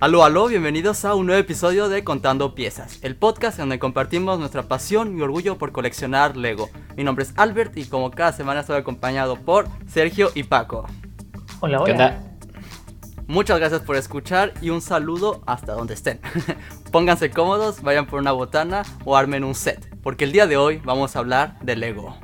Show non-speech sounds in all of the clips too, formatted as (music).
Aló, aló, bienvenidos a un nuevo episodio de Contando Piezas, el podcast donde compartimos nuestra pasión y orgullo por coleccionar Lego. Mi nombre es Albert y como cada semana estoy acompañado por Sergio y Paco. Hola, hola. Muchas gracias por escuchar y un saludo hasta donde estén. (laughs) Pónganse cómodos, vayan por una botana o armen un set, porque el día de hoy vamos a hablar de Lego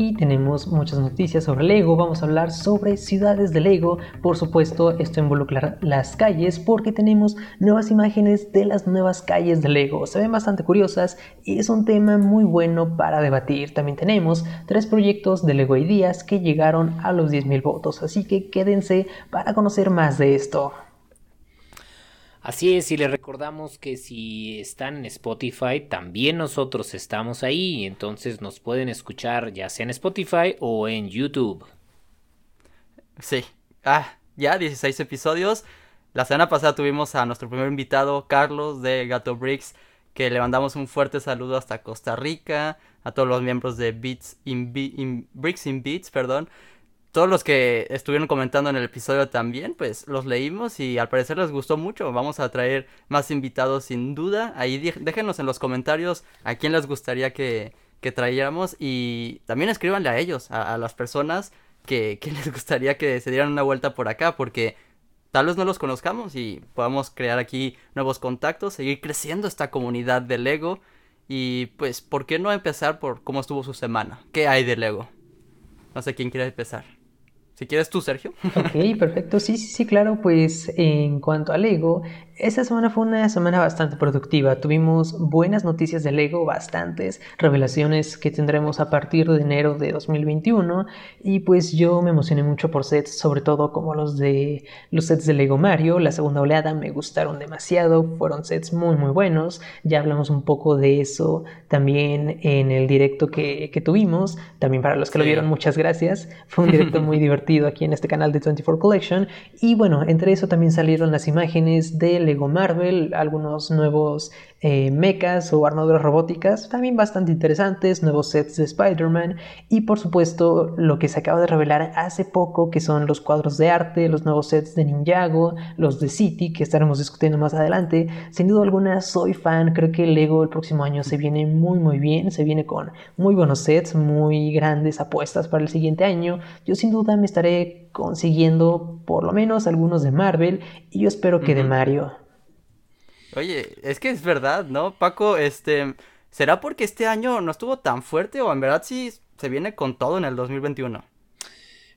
y tenemos muchas noticias sobre Lego. Vamos a hablar sobre ciudades de Lego. Por supuesto, esto involucra las calles porque tenemos nuevas imágenes de las nuevas calles de Lego. Se ven bastante curiosas y es un tema muy bueno para debatir. También tenemos tres proyectos de Lego Ideas que llegaron a los 10.000 votos. Así que quédense para conocer más de esto. Así es, y les recordamos que si están en Spotify, también nosotros estamos ahí, entonces nos pueden escuchar ya sea en Spotify o en YouTube. Sí, ah, ya 16 episodios. La semana pasada tuvimos a nuestro primer invitado, Carlos de Gato Bricks, que le mandamos un fuerte saludo hasta Costa Rica, a todos los miembros de Beats in, Bricks in Beats, perdón todos los que estuvieron comentando en el episodio también, pues los leímos y al parecer les gustó mucho. Vamos a traer más invitados sin duda. Ahí déjenos en los comentarios a quién les gustaría que, que y también escríbanle a ellos, a, las personas que, que, (laughs) les gustaría que se dieran una vuelta por acá, porque tal vez no los conozcamos y podamos crear aquí nuevos contactos, seguir creciendo esta comunidad de Lego y pues, ¿por qué no empezar por cómo estuvo su semana? ¿Qué hay de Lego? No sé quién quiere empezar. Si quieres tú, Sergio. Ok, perfecto. Sí, sí, sí, claro. Pues en cuanto al Lego, esta semana fue una semana bastante productiva. Tuvimos buenas noticias de Lego, bastantes revelaciones que tendremos a partir de enero de 2021. Y pues yo me emocioné mucho por sets, sobre todo como los de los sets de Lego Mario. La segunda oleada me gustaron demasiado. Fueron sets muy, muy buenos. Ya hablamos un poco de eso también en el directo que, tuvimos. También para los que lo vieron, muchas gracias. Fue un directo muy (laughs) divertido aquí en este canal de 24 Collection. Y bueno, entre eso también salieron las imágenes del Lego Marvel, algunos nuevos eh, mechas o armaduras robóticas, también bastante interesantes, nuevos sets de Spider-Man y por supuesto lo que se acaba de revelar hace poco, que son los cuadros de arte, los nuevos sets de Ninjago, los de City, que estaremos discutiendo más adelante. Sin duda alguna soy fan, creo que Lego el próximo año se viene muy muy bien, se viene con muy buenos sets, muy grandes apuestas para el siguiente año. Yo sin duda me estaré consiguiendo por lo menos algunos de Marvel y yo espero que de Mario. Oye, es que es verdad, ¿no? Paco, este, ¿será porque este año no estuvo tan fuerte o en verdad sí se viene con todo en el 2021?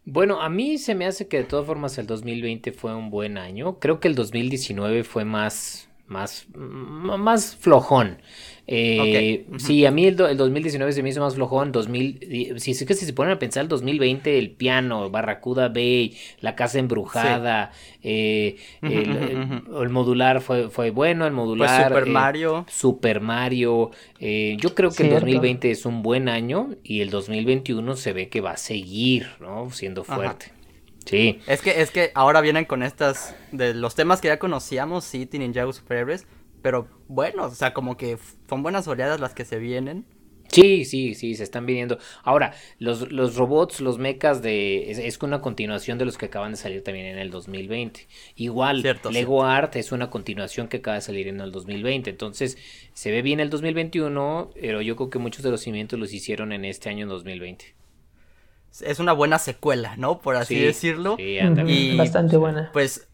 Bueno, a mí se me hace que de todas formas el 2020 fue un buen año. Creo que el 2019 fue más, más, más flojón. Eh, Sí, a mí el, 2019 se me hizo más flojón. 2000, si es que si se ponen a pensar, el 2020, el piano, Barracuda Bay, la casa embrujada, eh, el, modular fue, fue bueno, el modular. Super eh, Mario. Super Mario. Eh, yo creo que el 2020 es un buen año y el 2021 se ve que va a seguir, ¿no? Siendo fuerte. Sí. Es que, es que ahora vienen con estas, de los temas que ya conocíamos, City, Ninjago, Superhéroes pero bueno, o sea, como que son buenas oleadas las que se vienen. Sí, sí, sí, se están viniendo. Ahora, los, los robots, los mechas de... Es, una continuación de los que acaban de salir también en el 2020. Igual, Lego Art es una continuación que acaba de salir en el 2020. Entonces, se ve bien el 2021, pero yo creo que muchos de los cimientos los hicieron en este año en 2020. Es una buena secuela, ¿no? Por así decirlo. Sí, y, bastante buena. Pues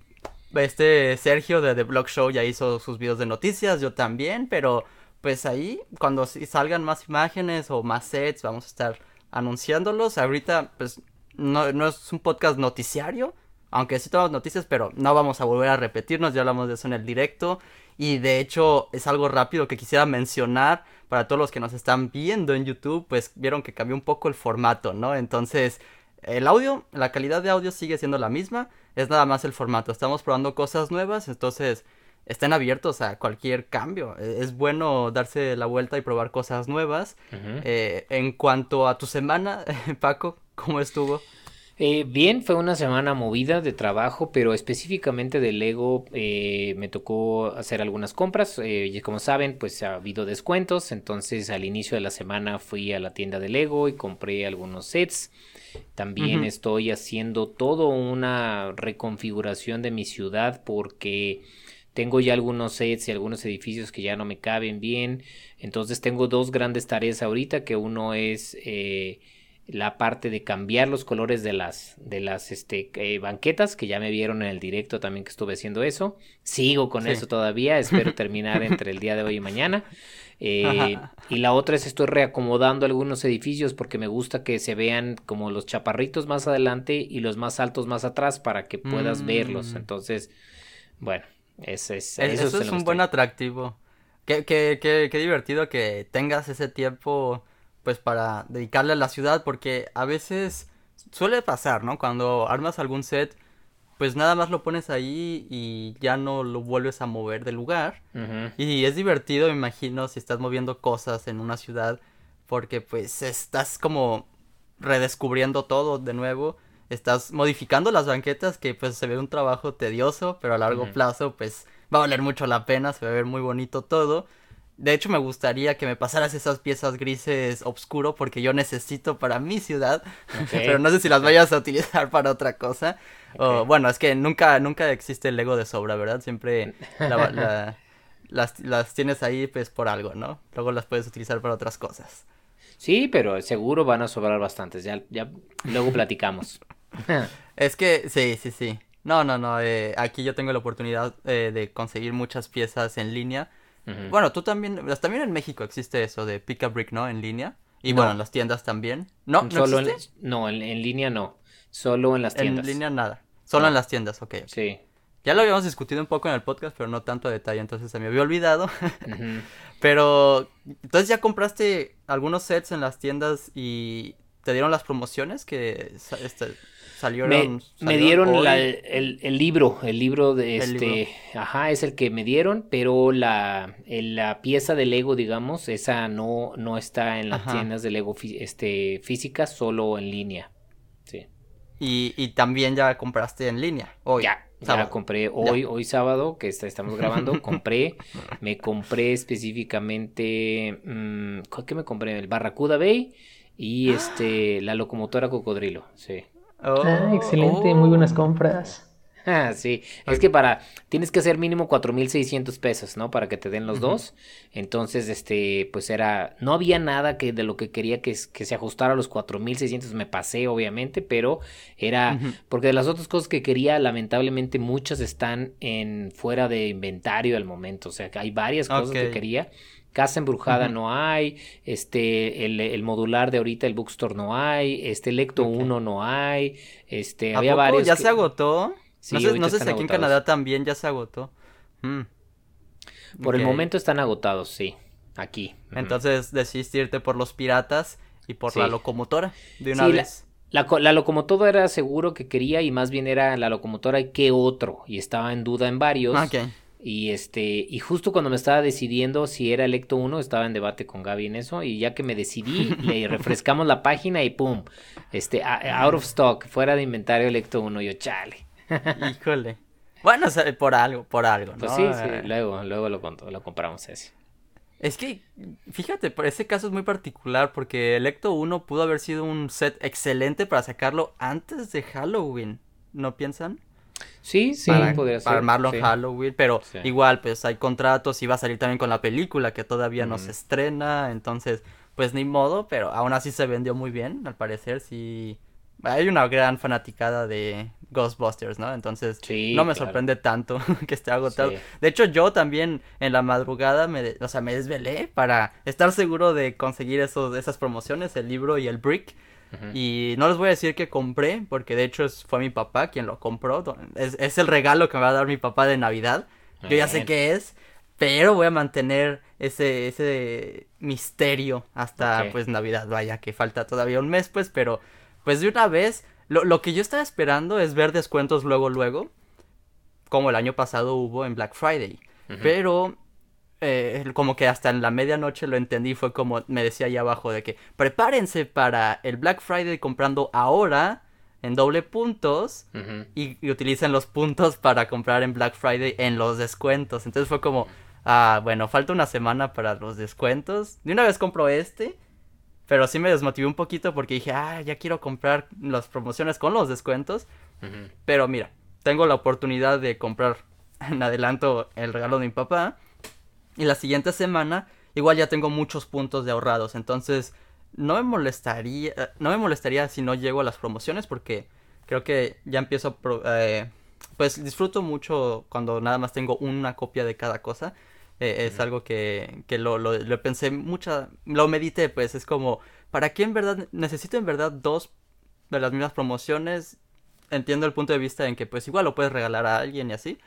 este Sergio de The Blog Show ya hizo sus videos de noticias, yo también, pero pues ahí cuando salgan más imágenes o más sets vamos a estar anunciándolos. Ahorita pues no, no es un podcast noticiario, aunque sí tenemos noticias, pero no vamos a volver a repetirnos, ya hablamos de eso en el directo. Y de hecho es algo rápido que quisiera mencionar para todos los que nos están viendo en YouTube, pues vieron que cambió un poco el formato, ¿no? Entonces el audio, la calidad de audio sigue siendo la misma, es nada más el formato. Estamos probando cosas nuevas, entonces estén abiertos a cualquier cambio. E, es bueno darse la vuelta y probar cosas nuevas. Eh, en cuanto a tu semana, (laughs) Paco, ¿cómo estuvo? Eh, bien, fue una semana movida de trabajo, pero específicamente de Lego eh, me tocó hacer algunas compras. y como saben, pues ha habido descuentos, entonces al inicio de la semana fui a la tienda de Lego y compré algunos sets. También estoy haciendo todo una reconfiguración de mi ciudad porque tengo ya algunos sets y algunos edificios que ya no me caben bien. Entonces tengo dos grandes tareas ahorita, que uno es eh, la parte de cambiar los colores de las, de las este, eh, banquetas, que ya me vieron en el directo también que estuve haciendo eso. Sigo con eso todavía, espero (laughs) terminar entre el día de hoy y mañana. Eh, y la otra es estoy reacomodando algunos edificios porque me gusta que se vean como los chaparritos más adelante y los más altos más atrás para que puedas verlos. Mm. Entonces, bueno, ese es, eso, es un buen atractivo. Qué, qué, qué, qué divertido que tengas ese tiempo pues para dedicarle a la ciudad porque a veces suele pasar, ¿no? Cuando armas algún set, pues nada más lo pones ahí y ya no lo vuelves a mover del lugar. Y es divertido, me imagino, si estás moviendo cosas en una ciudad porque pues estás como redescubriendo todo de nuevo. Estás modificando las banquetas que pues se ve un trabajo tedioso, pero a largo plazo pues va a valer mucho la pena, se va a ver muy bonito todo. De hecho, me gustaría que me pasaras esas piezas grises oscuro porque yo necesito para mi ciudad. (laughs) Pero no sé si las vayas a utilizar (laughs) para otra cosa. O, bueno, es que nunca, nunca existe el Lego de sobra, ¿verdad? Siempre (laughs) las, las tienes ahí pues por algo, ¿no? Luego las puedes utilizar para otras cosas. Sí, pero seguro van a sobrar bastantes. Ya, ya luego platicamos. es que, sí, sí, sí. No, no, no. Eh, aquí yo tengo la oportunidad eh, de conseguir muchas piezas en línea bueno, tú también, también en México existe eso de pick up brick, ¿no? En línea. Y bueno, en las tiendas también. ¿No? ¿No Solo En, no, en, línea no. Solo en las tiendas. En línea nada. Solo en las tiendas, ok. Sí. Ya lo habíamos discutido un poco en el podcast, pero no tanto a detalle, entonces se me había olvidado. (laughs) pero, entonces ya compraste algunos sets en las tiendas y te dieron las promociones que este, salieron. Me, dieron el, libro, el libro de este, ajá, es el que me dieron, pero la, la pieza de Lego, digamos, esa no, no está en las tiendas de Lego este, físicas, solo en línea. Sí. Y, y también ya compraste en línea hoy. Ya, ya compré hoy, hoy sábado, que estamos grabando, (laughs) compré, me compré específicamente, mm, ¿qué me compré? El Barracuda Bay y este, la locomotora Cocodrilo, sí ah, excelente, muy buenas oh. compras. Ah, sí, es que para, tienes que hacer mínimo 4.600 pesos, ¿no? Para que te den los dos. Entonces, este, pues era, no había nada que de lo que quería que, que se ajustara a los 4.600, me pasé obviamente, pero era, porque de las otras cosas que quería, lamentablemente muchas están en fuera de inventario al momento, o sea, que hay varias cosas que quería Casa Embrujada no hay, este, el, modular de ahorita, el Bookstore no hay, este Lecto 1 no hay, este, había varios. ¿Ya se agotó? no sé, no sé si aquí en Canadá también ya se agotó. Mm. Por el momento están agotados, sí, aquí. Entonces decidiste irte por los piratas y por la locomotora de una vez. La, la, locomotora era seguro que quería y más bien era la locomotora y qué otro y estaba en duda en varios. Okay. Y este, y justo cuando me estaba decidiendo si era electo uno, estaba en debate con Gaby en eso, y ya que me decidí, (laughs) le refrescamos la página y pum, este, out of stock, fuera de inventario electo uno, yo chale. (laughs) Híjole. Bueno, por algo, por algo, pues ¿no? Pues sí, sí, luego, luego lo, lo compramos ese. Es que, fíjate, por ese caso es muy particular porque Electo 1 pudo haber sido un set excelente para sacarlo antes de Halloween, ¿no piensan? Sí, sí, para, podría ser. armarlo en Halloween, pero igual, pues hay contratos y va a salir también con la película que todavía no se estrena, entonces, pues ni modo, pero aún así se vendió muy bien, al parecer, sí. Hay una gran fanaticada de Ghostbusters, ¿no? Entonces, no me sorprende tanto (laughs) que esté agotado. De hecho, yo también en la madrugada me, o sea, me desvelé para estar seguro de conseguir esos, esas promociones, el libro y el brick. Y no les voy a decir que compré, porque de hecho fue mi papá quien lo compró. Es, el regalo que me va a dar mi papá de Navidad. Yo ya sé qué es, pero voy a mantener ese, ese misterio hasta pues Navidad. Vaya, que falta todavía un mes, pues, pero pues de una vez, lo, lo que yo estaba esperando es ver descuentos luego, luego, como el año pasado hubo en Black Friday. Pero eh, como que hasta en la medianoche lo entendí, fue como me decía ahí abajo de que prepárense para el Black Friday comprando ahora en doble puntos y, utilicen los puntos para comprar en Black Friday en los descuentos. Entonces fue como, ah, bueno, falta una semana para los descuentos. De una vez compro este, pero sí me desmotivé un poquito porque dije, ah, ya quiero comprar las promociones con los descuentos. Pero mira, tengo la oportunidad de comprar en adelanto el regalo de mi papá. Y la siguiente semana igual ya tengo muchos puntos de ahorrados. Entonces no me molestaría, no me molestaría si no llego a las promociones porque creo que ya empiezo a... Eh, pues disfruto mucho cuando nada más tengo una copia de cada cosa. Eh, es algo que, que lo, lo, lo, pensé mucha, lo medité, pues es como, ¿para qué en verdad, necesito en verdad dos de las mismas promociones? Entiendo el punto de vista en que pues igual lo puedes regalar a alguien y así,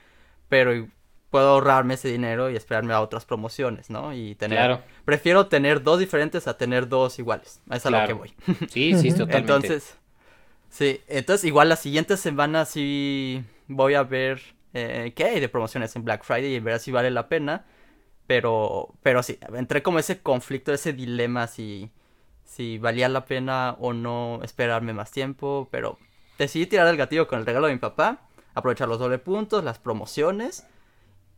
pero puedo ahorrarme ese dinero y esperarme a otras promociones, ¿no? Y tener, claro. prefiero tener dos diferentes a tener dos iguales, es a lo que voy. Sí, sí, (laughs) totalmente. Entonces, sí, entonces igual la siguiente semana sí voy a ver eh, qué hay de promociones en Black Friday y ver si vale la pena. Pero, pero sí, entré como ese conflicto, ese dilema si, si valía la pena o no esperarme más tiempo. Pero decidí tirar el gatillo con el regalo de mi papá, aprovechar los doble puntos, las promociones.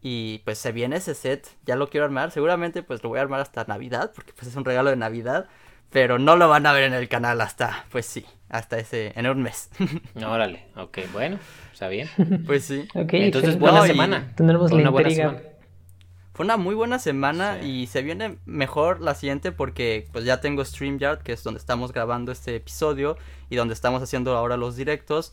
Y pues se viene ese set, ya lo quiero armar. Seguramente pues lo voy a armar hasta Navidad, porque pues es un regalo de Navidad. Pero no lo van a ver en el canal hasta, pues sí, hasta ese, en un mes. (laughs) Órale, ok, bueno, está bien. Pues sí. Entonces, buena semana. Tendremos la intriga. Fue una muy buena semana y se viene mejor la siguiente porque pues ya tengo StreamYard, que es donde estamos grabando este episodio y donde estamos haciendo ahora los directos.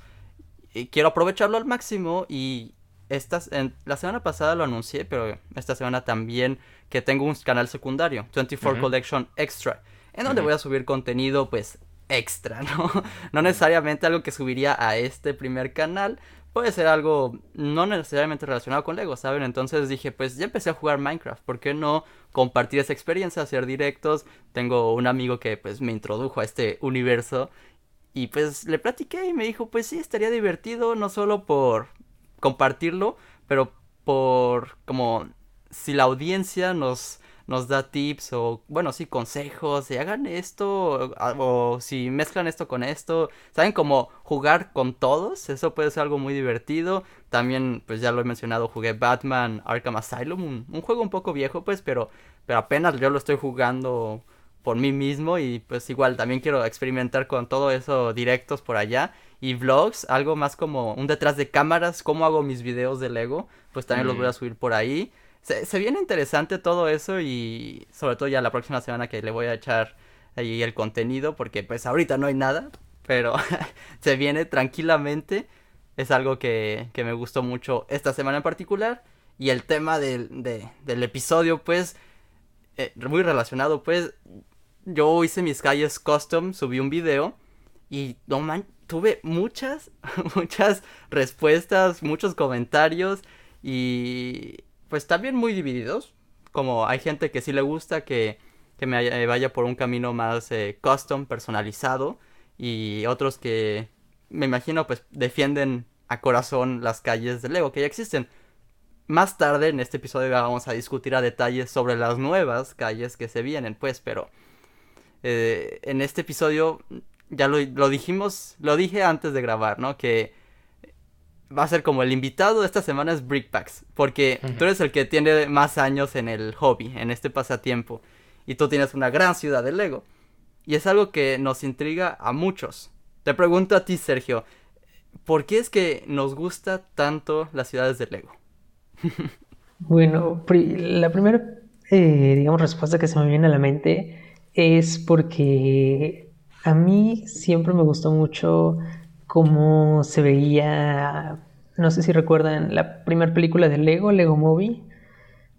Y quiero aprovecharlo al máximo y esta, en, la semana pasada lo anuncié, pero esta semana también que tengo un canal secundario, 24 Collection Extra, en donde voy a subir contenido pues extra, (laughs) ¿no? No necesariamente algo que subiría a este primer canal, puede ser algo no necesariamente relacionado con Lego, ¿saben? Entonces dije, pues ya empecé a jugar Minecraft, ¿por qué no compartir esa experiencia, hacer directos? Tengo un amigo que pues me introdujo a este universo y pues le platiqué y me dijo, pues sí, estaría divertido, no solo por compartirlo, pero por como si la audiencia nos nos da tips o, bueno, sí, consejos, si hagan esto o, si mezclan esto con esto, ¿saben? Como jugar con todos, eso puede ser algo muy divertido. También, pues ya lo he mencionado, jugué Batman Arkham Asylum, un, juego un poco viejo, pues, pero, pero apenas yo lo estoy jugando por mí mismo y pues igual también quiero experimentar con todo eso directos por allá y vlogs, algo más como un detrás de cámaras, cómo hago mis videos de Lego, pues también los voy a subir por ahí. Se, viene interesante todo eso y sobre todo ya la próxima semana que le voy a echar ahí el contenido porque pues ahorita no hay nada, pero (laughs) se viene tranquilamente. Es algo que, que, me gustó mucho esta semana en particular. Y el tema del, del episodio pues eh, muy relacionado pues yo hice mis calles custom, subí un video y no man, tuve muchas, (laughs) muchas respuestas, muchos comentarios y pues también muy divididos. Como hay gente que sí le gusta que, que me vaya por un camino más eh, custom, personalizado. Y otros que me imagino pues defienden a corazón las calles de Lego que ya existen. Más tarde en este episodio vamos a discutir a detalles sobre las nuevas calles que se vienen, pues, pero eh, en este episodio ya lo, lo, dijimos, lo dije antes de grabar, ¿no? Que va a ser como el invitado de esta semana es Brickpacks, porque tú eres el que tiene más años en el hobby, en este pasatiempo, y tú tienes una gran ciudad de Lego. Y es algo que nos intriga a muchos. Te pregunto a ti, Sergio, ¿por qué es que nos gusta tanto las ciudades de Lego? (laughs) bueno, la primera, eh, digamos, respuesta que se me viene a la mente es porque a mí siempre me gustó mucho cómo se veía, no sé si recuerdan la primera película de Lego, Lego Movie.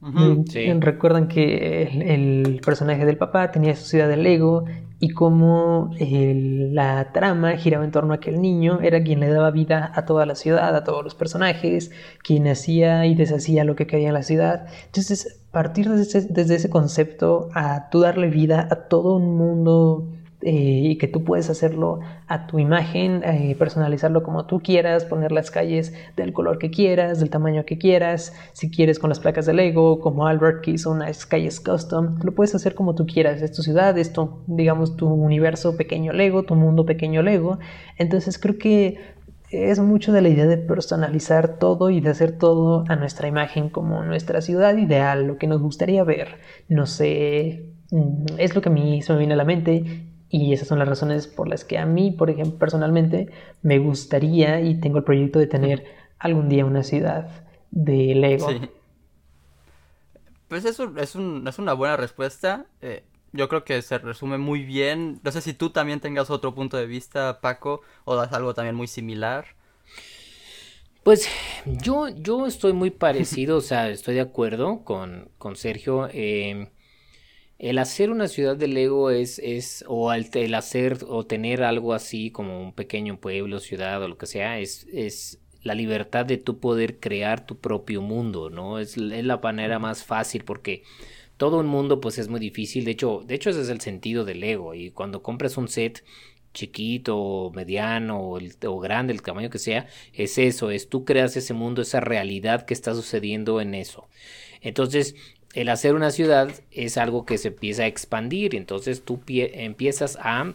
Mm, recuerdan que el, personaje del papá tenía su ciudad de Lego y cómo la trama giraba en torno a que el niño era quien le daba vida a toda la ciudad, a todos los personajes, quien hacía y deshacía lo que quería en la ciudad. Entonces, partir desde ese, desde ese concepto a tú darle vida a todo un mundo y que tú puedes hacerlo a tu imagen, eh, personalizarlo como tú quieras, poner las calles del color que quieras, del tamaño que quieras, si quieres con las placas de Lego, como Albert que hizo unas calles custom, lo puedes hacer como tú quieras, es tu ciudad, es digamos, tu universo pequeño Lego, tu mundo pequeño Lego, entonces creo que es mucho de la idea de personalizar todo y de hacer todo a nuestra imagen como nuestra ciudad ideal, lo que nos gustaría ver. No sé, mm, es lo que a mí se me viene a la mente y esas son las razones por las que a mí, por ejemplo, personalmente, me gustaría y tengo el proyecto de tener algún día una ciudad de Lego. Sí. Pues es, es, un, es una buena respuesta. Eh, yo creo que se resume muy bien. No sé si tú también tengas otro punto de vista, Paco, o das algo también muy similar. Pues yo, yo estoy muy parecido, o sea, estoy de acuerdo con, con Sergio. Eh, el hacer una ciudad de Lego es, es o el, hacer o tener algo así como un pequeño pueblo, ciudad o lo que sea, es, es la libertad de tú poder crear tu propio mundo, ¿no? Es, es la manera más fácil porque todo un mundo pues es muy difícil, de hecho, de hecho ese es el sentido del Lego y cuando compras un set chiquito, mediano o, o, grande, el tamaño que sea, es eso, es tú creas ese mundo, esa realidad que está sucediendo en eso. Entonces, el hacer una ciudad es algo que se empieza a expandir, entonces tú empiezas a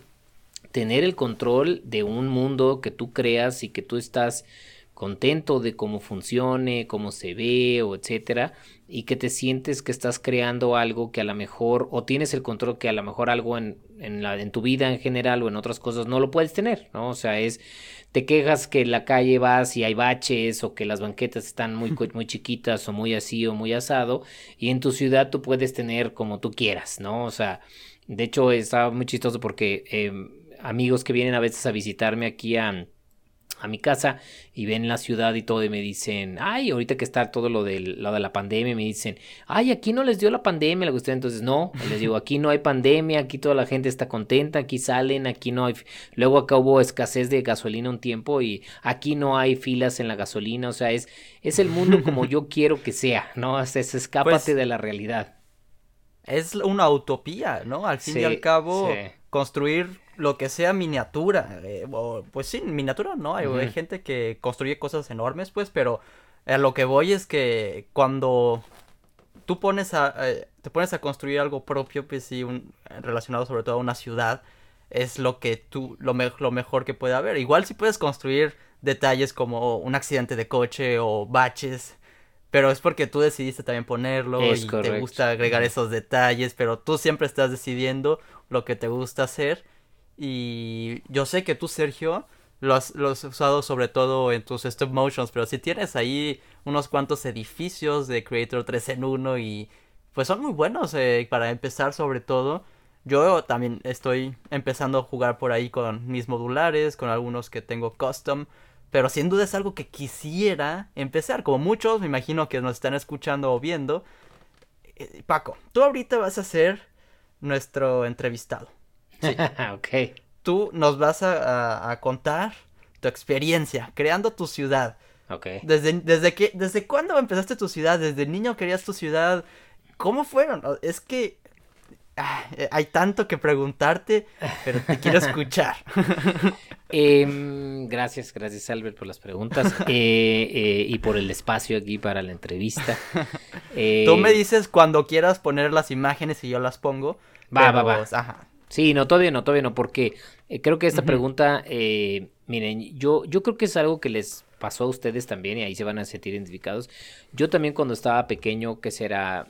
tener el control de un mundo que tú creas y que tú estás contento de cómo funcione, cómo se ve o etcétera, y que te sientes que estás creando algo que a lo mejor, o tienes el control que a lo mejor algo en, en, la, en tu vida en general o en otras cosas no lo puedes tener, ¿no? O sea, es, te quejas que en la calle vas y hay baches o que las banquetas están muy, muy chiquitas o muy así o muy asado, y en tu ciudad tú puedes tener como tú quieras, ¿no? O sea, de hecho está muy chistoso porque em, amigos que vienen a veces a visitarme aquí a a mi casa y ven la ciudad y todo y me dicen, ay, ahorita que está todo lo de, lo de la pandemia, me dicen, ay, aquí no les dio la pandemia, la usted entonces no, les digo, aquí no hay pandemia, aquí toda la gente está contenta, aquí salen, aquí no hay, luego acá hubo escasez de gasolina un tiempo y aquí no hay filas en la gasolina, o sea, es, es el mundo (laughs) como yo quiero que sea, ¿no? Es, es escápate pues de la realidad. Es una utopía, ¿no? Al fin y al cabo, construir lo que sea miniatura. Eh, pues sí, miniatura no, hay, gente que construye cosas enormes, pues, pero a lo que voy es que cuando tú pones a, eh, te pones a construir algo propio, pues sí, un, relacionado sobre todo a una ciudad, es lo que tú, lo, lo mejor que puede haber. Igual si puedes construir detalles como un accidente de coche o baches, pero es porque tú decidiste también ponerlo y te gusta agregar esos detalles, pero tú siempre estás decidiendo lo que te gusta hacer y yo sé que tú, Sergio, lo has, usado sobre todo en tus stop motions, pero si tienes ahí unos cuantos edificios de Creator 3 en 1 y pues son muy buenos eh, para empezar sobre todo. Yo también estoy empezando a jugar por ahí con mis modulares, con algunos que tengo custom, pero sin duda es algo que quisiera empezar, como muchos me imagino que nos están escuchando o viendo. Eh, Paco, tú ahorita vas a ser nuestro entrevistado. (laughs) ok. Tú nos vas a, contar tu experiencia creando tu ciudad. Ok. Desde, desde, que, ¿Desde cuándo empezaste tu ciudad? ¿Desde niño querías tu ciudad? ¿Cómo fueron? Es que ah, hay tanto que preguntarte, pero te quiero escuchar. (laughs) Em, gracias, gracias Albert por las preguntas eh, eh, y por el espacio aquí para la entrevista. Tú me eh, dices cuando quieras poner las imágenes y yo las pongo. Va, va, va. Ajá. Sí, no, todavía no, todavía no, porque eh, creo que esta pregunta, eh, miren, yo, yo creo que es algo que les pasó a ustedes también y ahí se van a sentir identificados. Yo también cuando estaba pequeño, que será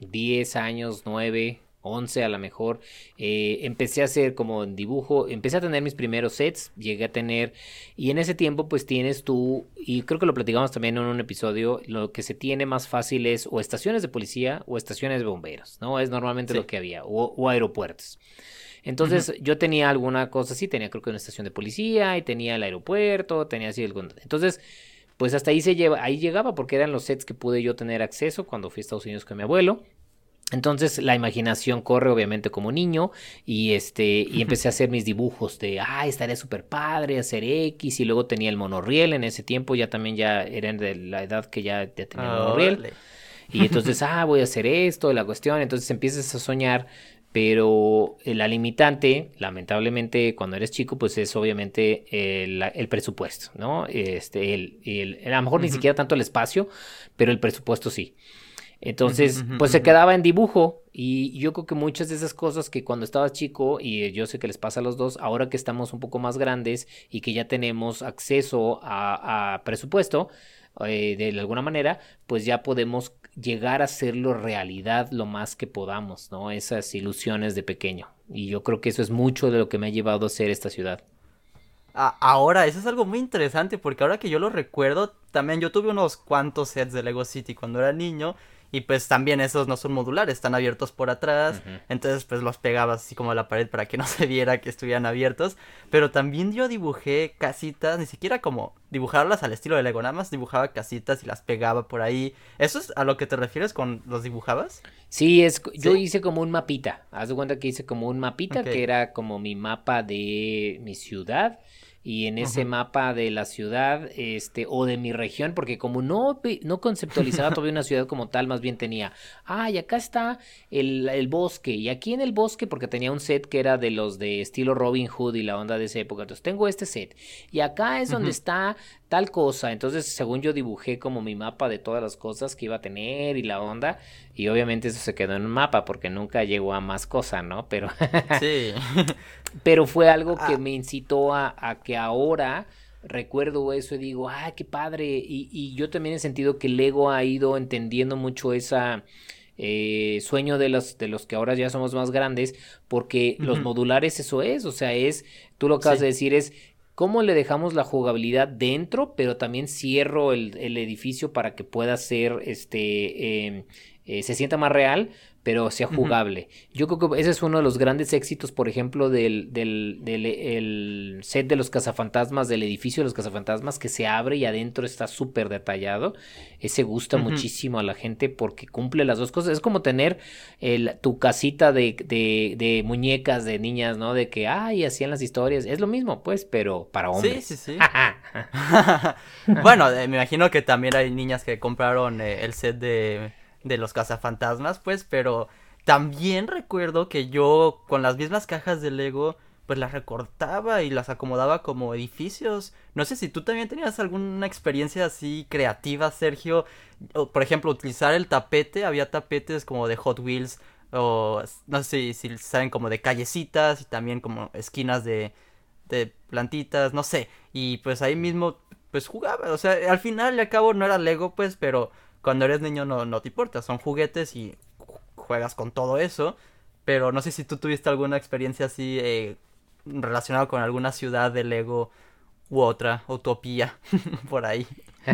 10 mm, años, 9, 11 a lo mejor, eh, empecé a hacer como en dibujo, empecé a tener mis primeros sets, llegué a tener, y en ese tiempo pues tienes tú, y creo que lo platicamos también en un episodio, lo que se tiene más fácil es o estaciones de policía o estaciones de bomberos, ¿no? Es normalmente lo que había, o, aeropuertos. Entonces yo tenía alguna cosa así, tenía creo que una estación de policía y tenía el aeropuerto, tenía así algún... Entonces pues hasta ahí se lleva, ahí llegaba porque eran los sets que pude yo tener acceso cuando fui a Estados Unidos con mi abuelo. Entonces la imaginación corre obviamente como niño y este y empecé a hacer mis dibujos de ah estaría súper padre hacer X y luego tenía el monorriel en ese tiempo ya también ya eran de la edad que ya, tenía el monorriel. Y entonces (laughs) ah voy a hacer esto la cuestión entonces empiezas a soñar pero la limitante lamentablemente cuando eres chico pues es obviamente el, presupuesto no este el, el, a lo mejor ni siquiera tanto el espacio pero el presupuesto sí entonces, pues se quedaba en dibujo y yo creo que muchas de esas cosas que cuando estaba chico, y yo sé que les pasa a los dos, ahora que estamos un poco más grandes y que ya tenemos acceso a, presupuesto, eh, de alguna manera, pues ya podemos llegar a hacerlo realidad lo más que podamos, ¿no? Esas ilusiones de pequeño. Y yo creo que eso es mucho de lo que me ha llevado a ser esta ciudad. ahora, eso es algo muy interesante porque ahora que yo lo recuerdo, también yo tuve unos cuantos sets de Lego City cuando era niño y pues también esos no son modulares, están abiertos por atrás. Entonces pues los pegabas así como a la pared para que (laughs) no se viera que estuvieran abiertos. Pero también yo dibujé casitas, ni siquiera como dibujarlas al estilo de Lego, nada más dibujaba casitas y las pegaba por ahí. ¿Eso es a lo que te refieres con los dibujabas? Sí, es, yo hice como un mapita. Haz de cuenta que hice como un mapita que era como mi mapa de mi ciudad y en ese mapa de la ciudad este o de mi región porque como no no conceptualizaba (laughs) todavía una ciudad como tal más bien tenía ah y acá está el, el, bosque y aquí en el bosque porque tenía un set que era de los de estilo Robin Hood y la onda de esa época entonces tengo este set y acá es donde está tal cosa. Entonces, según yo dibujé como mi mapa de todas las cosas que iba a tener y la onda. Y obviamente eso se quedó en un mapa porque nunca llegó a más cosas, ¿no? Pero. (laughs) sí. (laughs) Pero fue algo que ah. me incitó a, que ahora recuerdo eso y digo, ¡ay, qué padre! Y, y yo también he sentido que Lego ha ido entendiendo mucho esa. Eh, sueño de los, de los que ahora ya somos más grandes, porque los modulares eso es, o sea, es, tú lo acabas de decir, es cómo le dejamos la jugabilidad dentro, pero también cierro el, edificio para que pueda ser, este, em, eh, se sienta más real, pero sea jugable. Yo creo que ese es uno de los grandes éxitos, por ejemplo, del, del, del set de los cazafantasmas, del edificio de los cazafantasmas, que se abre y adentro está súper detallado. Ese gusta muchísimo a la gente porque cumple las dos cosas. Es como tener el, tu casita de, de, de, muñecas de niñas, ¿no? De que, ay, hacían las historias. Es lo mismo, pues, pero para hombres. Sí, sí, (laughs) sí. (laughs) bueno, eh, me imagino que también hay niñas que compraron eh, el set de de los cazafantasmas, pues, pero también recuerdo que yo con las mismas cajas de Lego, pues las recortaba y las acomodaba como edificios. No sé si tú también tenías alguna experiencia así creativa, Sergio. por ejemplo, utilizar el tapete, había tapetes como de Hot Wheels o no sé si saben como de callecitas y también como esquinas de, de plantitas, no sé. Y pues ahí mismo pues jugaba, o sea, al final y al cabo no era Lego pues, pero cuando eres niño no, no te importa, son juguetes y juegas con todo eso. Pero no sé si tú tuviste alguna experiencia así eh, relacionada con alguna ciudad de Lego u otra utopía (laughs) por ahí.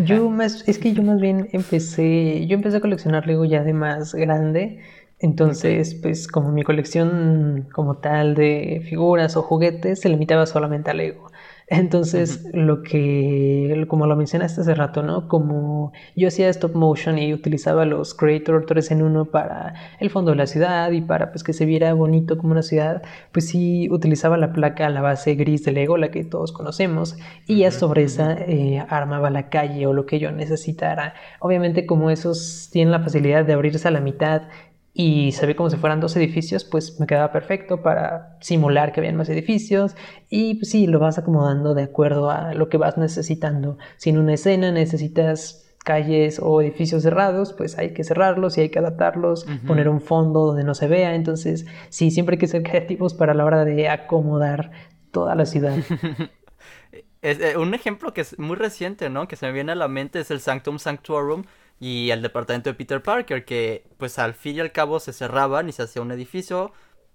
Yo más, es que yo más bien empecé, yo empecé a coleccionar Lego ya de más grande. Entonces, pues como mi colección como tal de figuras o juguetes se limitaba solamente a Lego. Entonces, lo que, como lo mencionaste hace rato, ¿no? Como yo hacía stop motion y utilizaba los Creator 3 en 1 para el fondo de la ciudad y para pues que se viera bonito como una ciudad, pues sí utilizaba la placa, la base gris de Lego, la que todos conocemos, y ya sobre esa eh, armaba la calle o lo que yo necesitara. Obviamente como esos tienen la facilidad de abrirse a la mitad y se ve como si fueran dos edificios, pues me quedaba perfecto para simular que habían más edificios y pues sí, lo vas acomodando de acuerdo a lo que vas necesitando. Si en una escena necesitas calles o edificios cerrados, pues hay que cerrarlos y hay que adaptarlos, poner un fondo donde no se vea, entonces sí, siempre hay que ser creativos para la hora de acomodar toda la ciudad. (laughs) es, eh, un ejemplo que es muy reciente, ¿no? Que se me viene a la mente es el Sanctum Sanctorum, y el departamento de Peter Parker, que pues al fin y al cabo se cerraban y se hacía un edificio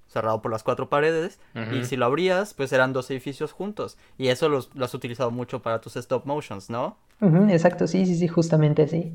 cerrado por las cuatro paredes y si lo abrías pues eran dos edificios juntos y eso los, lo has utilizado mucho para tus stop motions, ¿no? exacto, sí, sí, sí, justamente sí.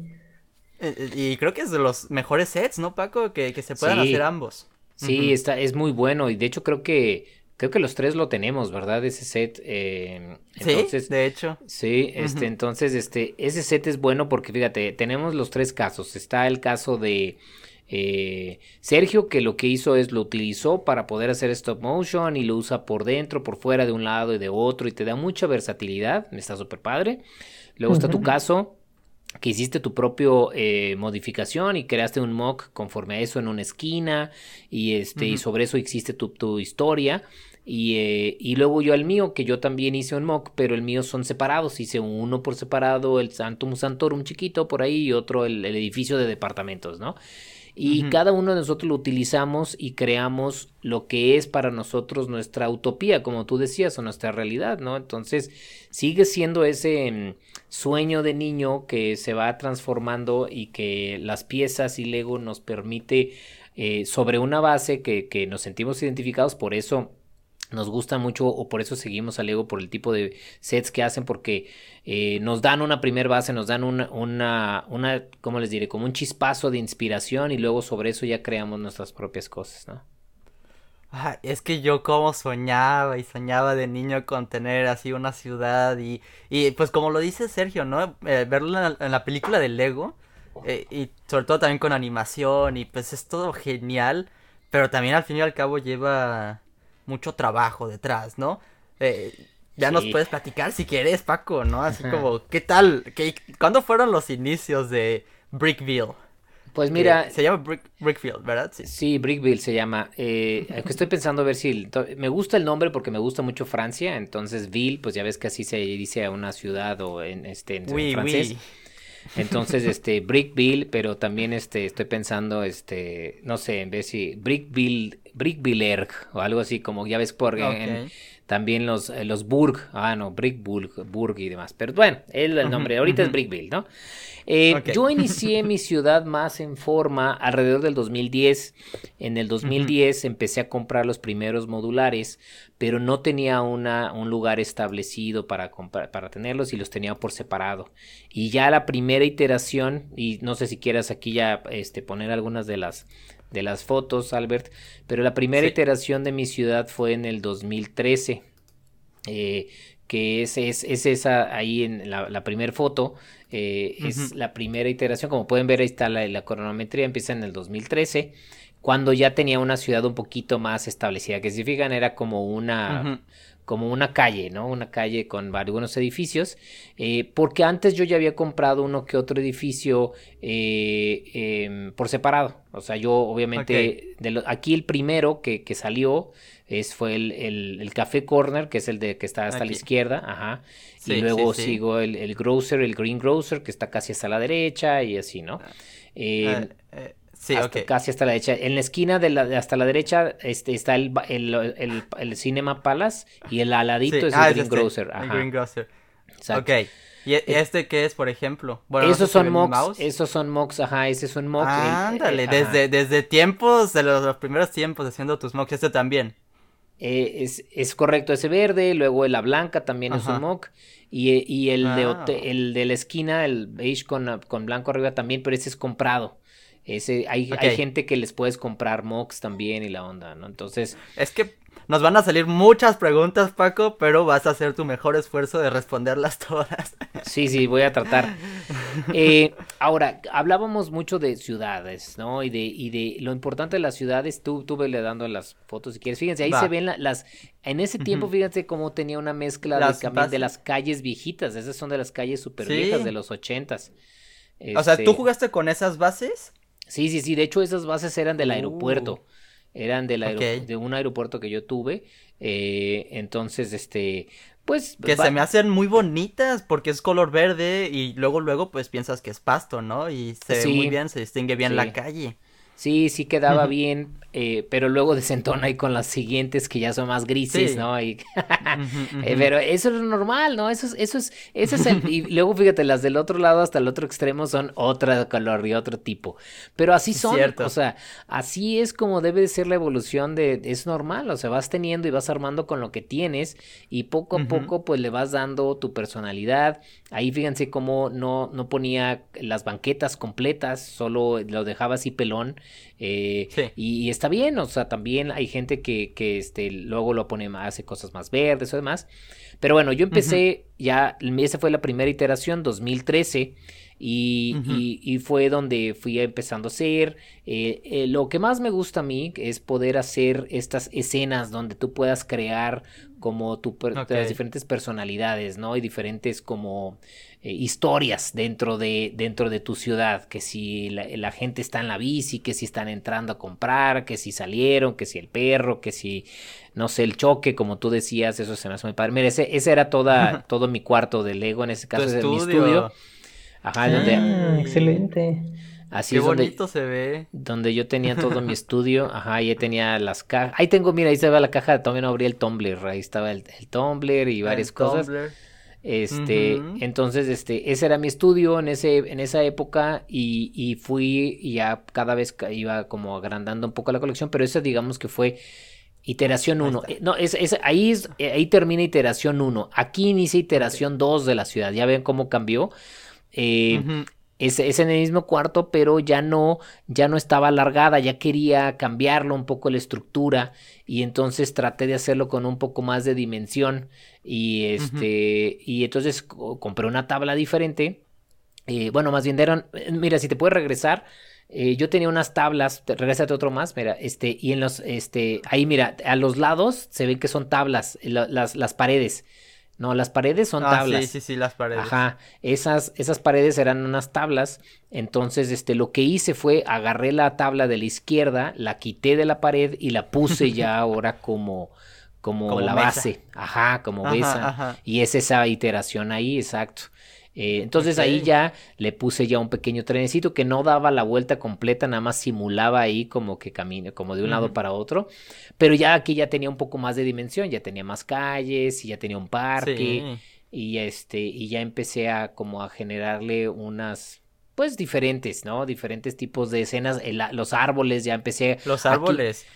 Eh, eh, y creo que es de los mejores sets, ¿no, Paco? Que, se puedan hacer ambos. Sí, está, es muy bueno y de hecho creo que Creo que los tres lo tenemos, ¿verdad? Ese set. Eh, entonces, sí, de hecho. Sí, este, entonces, este, ese set es bueno porque, fíjate, tenemos los tres casos. Está el caso de eh, Sergio, que lo que hizo es lo utilizó para poder hacer stop motion y lo usa por dentro, por fuera, de un lado y de otro, y te da mucha versatilidad. Está súper padre. Luego está tu caso, que hiciste tu propio eh, modificación y creaste un mock conforme a eso en una esquina y este y sobre eso hiciste tu, tu historia y, eh, y, luego yo al mío, que yo también hice un mock, pero el mío son separados. Hice uno por separado, el Santum Santorum chiquito por ahí y otro el, edificio de departamentos, ¿no? Y cada uno de nosotros lo utilizamos y creamos lo que es para nosotros nuestra utopía, como tú decías, o nuestra realidad, ¿no? Entonces sigue siendo ese mm, sueño de niño que se va transformando y que las piezas y Lego nos permite eh, sobre una base que, que nos sentimos identificados, por eso nos gusta mucho o por eso seguimos a Lego por el tipo de sets que hacen porque eh, nos dan una primer base, nos dan una, una, una, ¿cómo les diré? Como un chispazo de inspiración y luego sobre eso ya creamos nuestras propias cosas, ¿no? es que yo como soñaba y soñaba de niño con tener así una ciudad y, y pues como lo dice Sergio, ¿no? Eh, verlo en la, película de Lego eh, y sobre todo también con animación y pues es todo genial, pero también al fin y al cabo lleva mucho trabajo detrás, ¿no? Eh, ya nos puedes platicar si quieres, Paco, ¿no? Así como, ¿qué tal? ¿Qué, ¿Cuándo fueron los inicios de Brickville? Pues mira. se llama Brickville, ¿verdad? Sí. sí, Brickville se llama. Eh, estoy pensando a ver si. me gusta el nombre porque me gusta mucho Francia. Entonces, Ville, pues ya ves que así se dice a una ciudad o en, este, en francés. Entonces, este, Brickville, pero también este, estoy pensando, este, no sé, en vez de Brickville, Brickville o algo así, como ya ves por también los, eh, los Burg, ah, no, Brickburg, Burg y demás. Pero bueno, el, el nombre ahorita es Brickville, ¿no? Eh, yo inicié (laughs) mi ciudad más en forma alrededor del 2010. En el 2010 empecé a comprar los primeros modulares, pero no tenía una, un lugar establecido para, para tenerlos y los tenía por separado. Y ya la primera iteración, y no sé si quieras aquí ya este, poner algunas de las, de las fotos, Albert, pero la primera iteración de mi ciudad fue en el 2013. Eh, que es, es, esa ahí en la, la primera foto, eh, es la primera iteración, como pueden ver ahí está la, la, cronometría, empieza en el 2013, cuando ya tenía una ciudad un poquito más establecida, que si fijan era como una... como una calle, ¿no? Una calle con algunos edificios, eh, porque antes yo ya había comprado uno que otro edificio eh, em, por separado. O sea, yo obviamente, de aquí el primero que, que salió es, fue el, el, Café Corner, que es el de que está hasta la izquierda, ajá. y luego sigo el, el Grocer, el Green Grocer, que está casi hasta la derecha y así, ¿no? Ah, eh, eh, sí, Casi hasta la derecha. En la esquina de la, hasta la derecha este, está el, el, el, Cinema Palace y el aladito es el ah, Green este, Grocer. Ajá. El Green Grocer. Exacto. Ok. ¿Y e, este qué es, por ejemplo? Bueno, esos son mocks, esos son mocks, ajá, ese es un mock. Ándale, desde, desde tiempos, de los, los, primeros tiempos haciendo tus mocks, este también. Eh, es, es, correcto ese verde, luego la blanca también es un mock. Y, eh, y el, de, ah. el de la esquina, el beige con, con blanco arriba también, pero ese es comprado. Ese, hay, hay gente que les puedes comprar mocks también y la onda, ¿no? Entonces. Es que nos van a salir muchas preguntas, Paco, pero vas a hacer tu mejor esfuerzo de responderlas (laughs) todas. Sí, sí, voy a tratar. Eh, ahora, hablábamos mucho de ciudades, ¿no? Y de, y de lo importante de las ciudades, tú, tú le dando las fotos si quieres. Fíjense, ahí se ven las... En ese tiempo, fíjense cómo tenía una mezcla de, de, las calles viejitas. Esas son de las calles súper viejas de los ochentas. O sea, ¿tú este jugaste con esas bases? Sí, sí, sí. De hecho, esas bases eran del aeropuerto. Uh eran del de un aeropuerto que yo tuve. Eh, entonces, este, pues... Que se me hacen muy bonitas porque es color verde y luego, luego, pues piensas que es pasto, ¿no? Y se ve muy bien, se distingue bien la calle. Sí, sí quedaba bien, eh, pero luego desentona ahí con las siguientes que ya son más grises, ¿no? Y, (laughs) eh, pero eso es normal, ¿no? Eso es, eso es, eso es el, (laughs) y luego fíjate, las del otro lado hasta el otro extremo son otra color y otro tipo. Pero así son, o sea, así es como debe de ser la evolución de, es normal, o sea, vas teniendo y vas armando con lo que tienes y poco a poco pues le vas dando tu personalidad. Ahí fíjense cómo no, no ponía las banquetas completas, solo lo dejaba así pelón eh, y, está bien, o sea, también hay gente que, que este, luego lo pone, hace cosas más verdes o demás. Pero bueno, yo empecé ya, esa fue la primera iteración, 2013. Y, y, fue donde fui empezando a hacer. Eh, eh, lo que más me gusta a mí es poder hacer estas escenas donde tú puedas crear como tu, las diferentes personalidades, ¿no? Y diferentes como eh, historias dentro de, dentro de tu ciudad, que si la, gente está en la bici, que si están entrando a comprar, que si salieron, que si el perro, que si, no sé, el choque, como tú decías, eso se me hace muy padre. Mira, ese, ese era toda, todo mi cuarto de Lego, en ese caso es mi estudio. Ajá, donde... Ah, excelente. Así Qué bonito se ve. Donde yo tenía todo mi (laughs) estudio, ajá, y tenía las cajas. Ahí tengo, mira, ahí se ve la caja, no abrí el Tumblr, ahí estaba el, el Tumblr y varias cosas. Este, entonces, este, ese era mi estudio en ese, en esa época y, y fui y ya cada vez iba como agrandando un poco la colección, pero eso digamos que fue Iteración 1. Eh, no, es, es, ahí, es, eh, ahí termina iteración 1. Aquí inicia iteración 2 de la ciudad. Ya ven cómo cambió. Eh, es, en el mismo cuarto, pero ya no, ya no estaba alargada, ya quería cambiarlo un poco la estructura y entonces traté de hacerlo con un poco más de dimensión y este y entonces compré una tabla diferente. bueno, más bien eran, mira, si te puedes regresar, eh, yo tenía unas tablas, regresate otro más, mira, este, y en los, este, ahí mira, a los lados se ven que son tablas, las, las paredes. No, las paredes son ah, tablas. Sí, sí, sí, las paredes. Ajá, esas, esas paredes eran unas tablas. Entonces, este, lo que hice fue agarré la tabla de la izquierda, la quité de la pared y la puse ya (laughs) ahora como, como, la base. Ajá, como besa. Y es esa iteración ahí, exacto. Eh, entonces ahí ya le puse ya un pequeño trenecito que no daba la vuelta completa, nada más simulaba ahí como que camino, como de un lado para otro. Pero ya aquí ya tenía un poco más de dimensión, ya tenía más calles y ya tenía un parque. Y este, y ya empecé a como a generarle unas pues diferentes, ¿no? Diferentes tipos de escenas, los árboles, ya empecé. Los árboles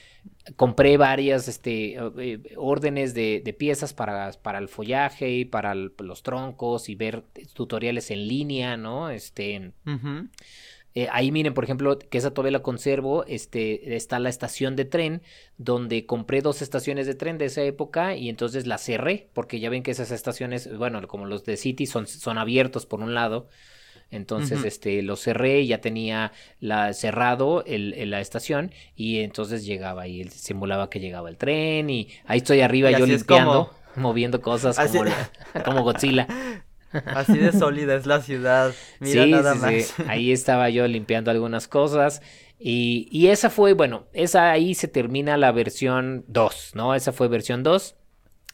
compré varias este, eh, órdenes de, piezas para, para, el follaje y para los troncos y ver tutoriales en línea, ¿no? Este, eh, ahí miren, por ejemplo, que esa todavía la conservo, este, está la estación de tren, donde compré dos estaciones de tren de esa época y entonces la cerré, porque ya ven que esas estaciones, bueno, como los de City son, son abiertos por un lado, entonces, este, lo cerré y ya tenía la, cerrado el, la estación y entonces llegaba y él simulaba que llegaba el tren y ahí estoy arriba yo limpiando, (laughs) moviendo cosas como, como Godzilla. (laughs) Así de sólida es la ciudad. Mira nada más. (laughs) Ahí estaba yo limpiando algunas cosas. Y, y, esa fue, bueno, esa ahí se termina la versión 2, ¿no? Esa fue versión 2.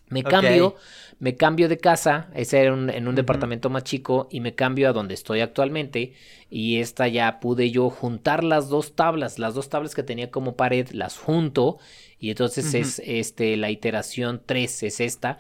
Me cambio me cambio de casa, ese era en un departamento más chico, y me cambio a donde estoy actualmente, y esta ya pude yo juntar las dos tablas, las dos tablas que tenía como pared, las junto, y entonces es este la iteración 3, es esta,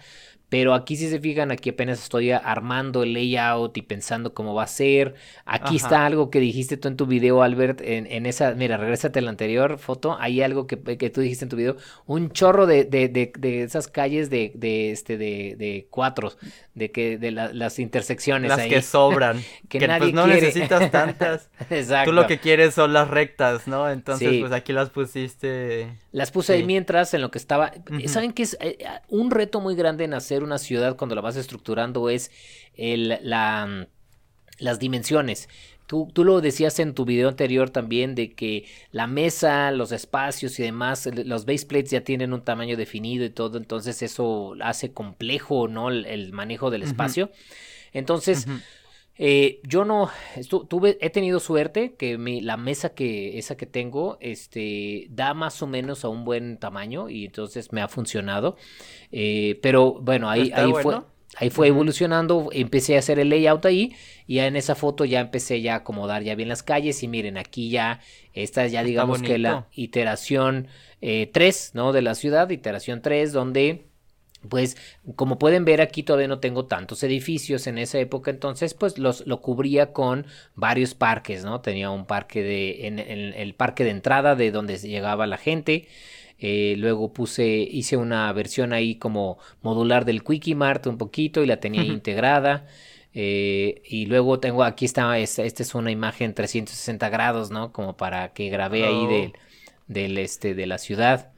pero aquí si se fijan, aquí apenas estoy armando el layout y pensando cómo va a ser. Aquí está algo que dijiste tú en tu video, Albert, en, esa, mira, regrésate a la anterior foto, hay algo que, tú dijiste en tu video, un chorro de, de, de, esas calles de, de, este, de, de cuatro, de que de las intersecciones las que sobran (laughs) que, pues, nadie no necesitas (laughs) tantas. Exacto tú lo que quieres son las rectas no entonces pues aquí las pusiste las puse ahí mientras en lo que estaba saben que es eh, un reto muy grande en hacer una ciudad cuando la vas estructurando es el, la las dimensiones. Tú, tú, lo decías en tu video anterior también de que la mesa, los espacios y demás, los base plates ya tienen un tamaño definido y todo, entonces eso hace complejo, ¿no? El, manejo del espacio. Entonces, eh, yo no tuve, he tenido suerte que mi, la mesa que esa que tengo, este, da más o menos a un buen tamaño y entonces me ha funcionado. Eh, pero bueno, ahí, ahí fue. Ahí fue evolucionando, empecé a hacer el layout ahí y ya en esa foto ya empecé ya a acomodar ya bien las calles y miren aquí ya esta ya digamos que la iteración 3, eh, ¿no? De la ciudad, iteración 3 donde pues como pueden ver aquí todavía no tengo tantos edificios en esa época entonces pues los lo cubría con varios parques no tenía un parque de en, el parque de entrada de donde llegaba la gente eh, luego puse, hice una versión ahí como modular del Quickie Mart un poquito y la tenía integrada. Eh, y luego tengo, aquí está, esta, es una imagen 360 grados, ¿no? Como para que grabé ahí del, oh. del, este, de la ciudad.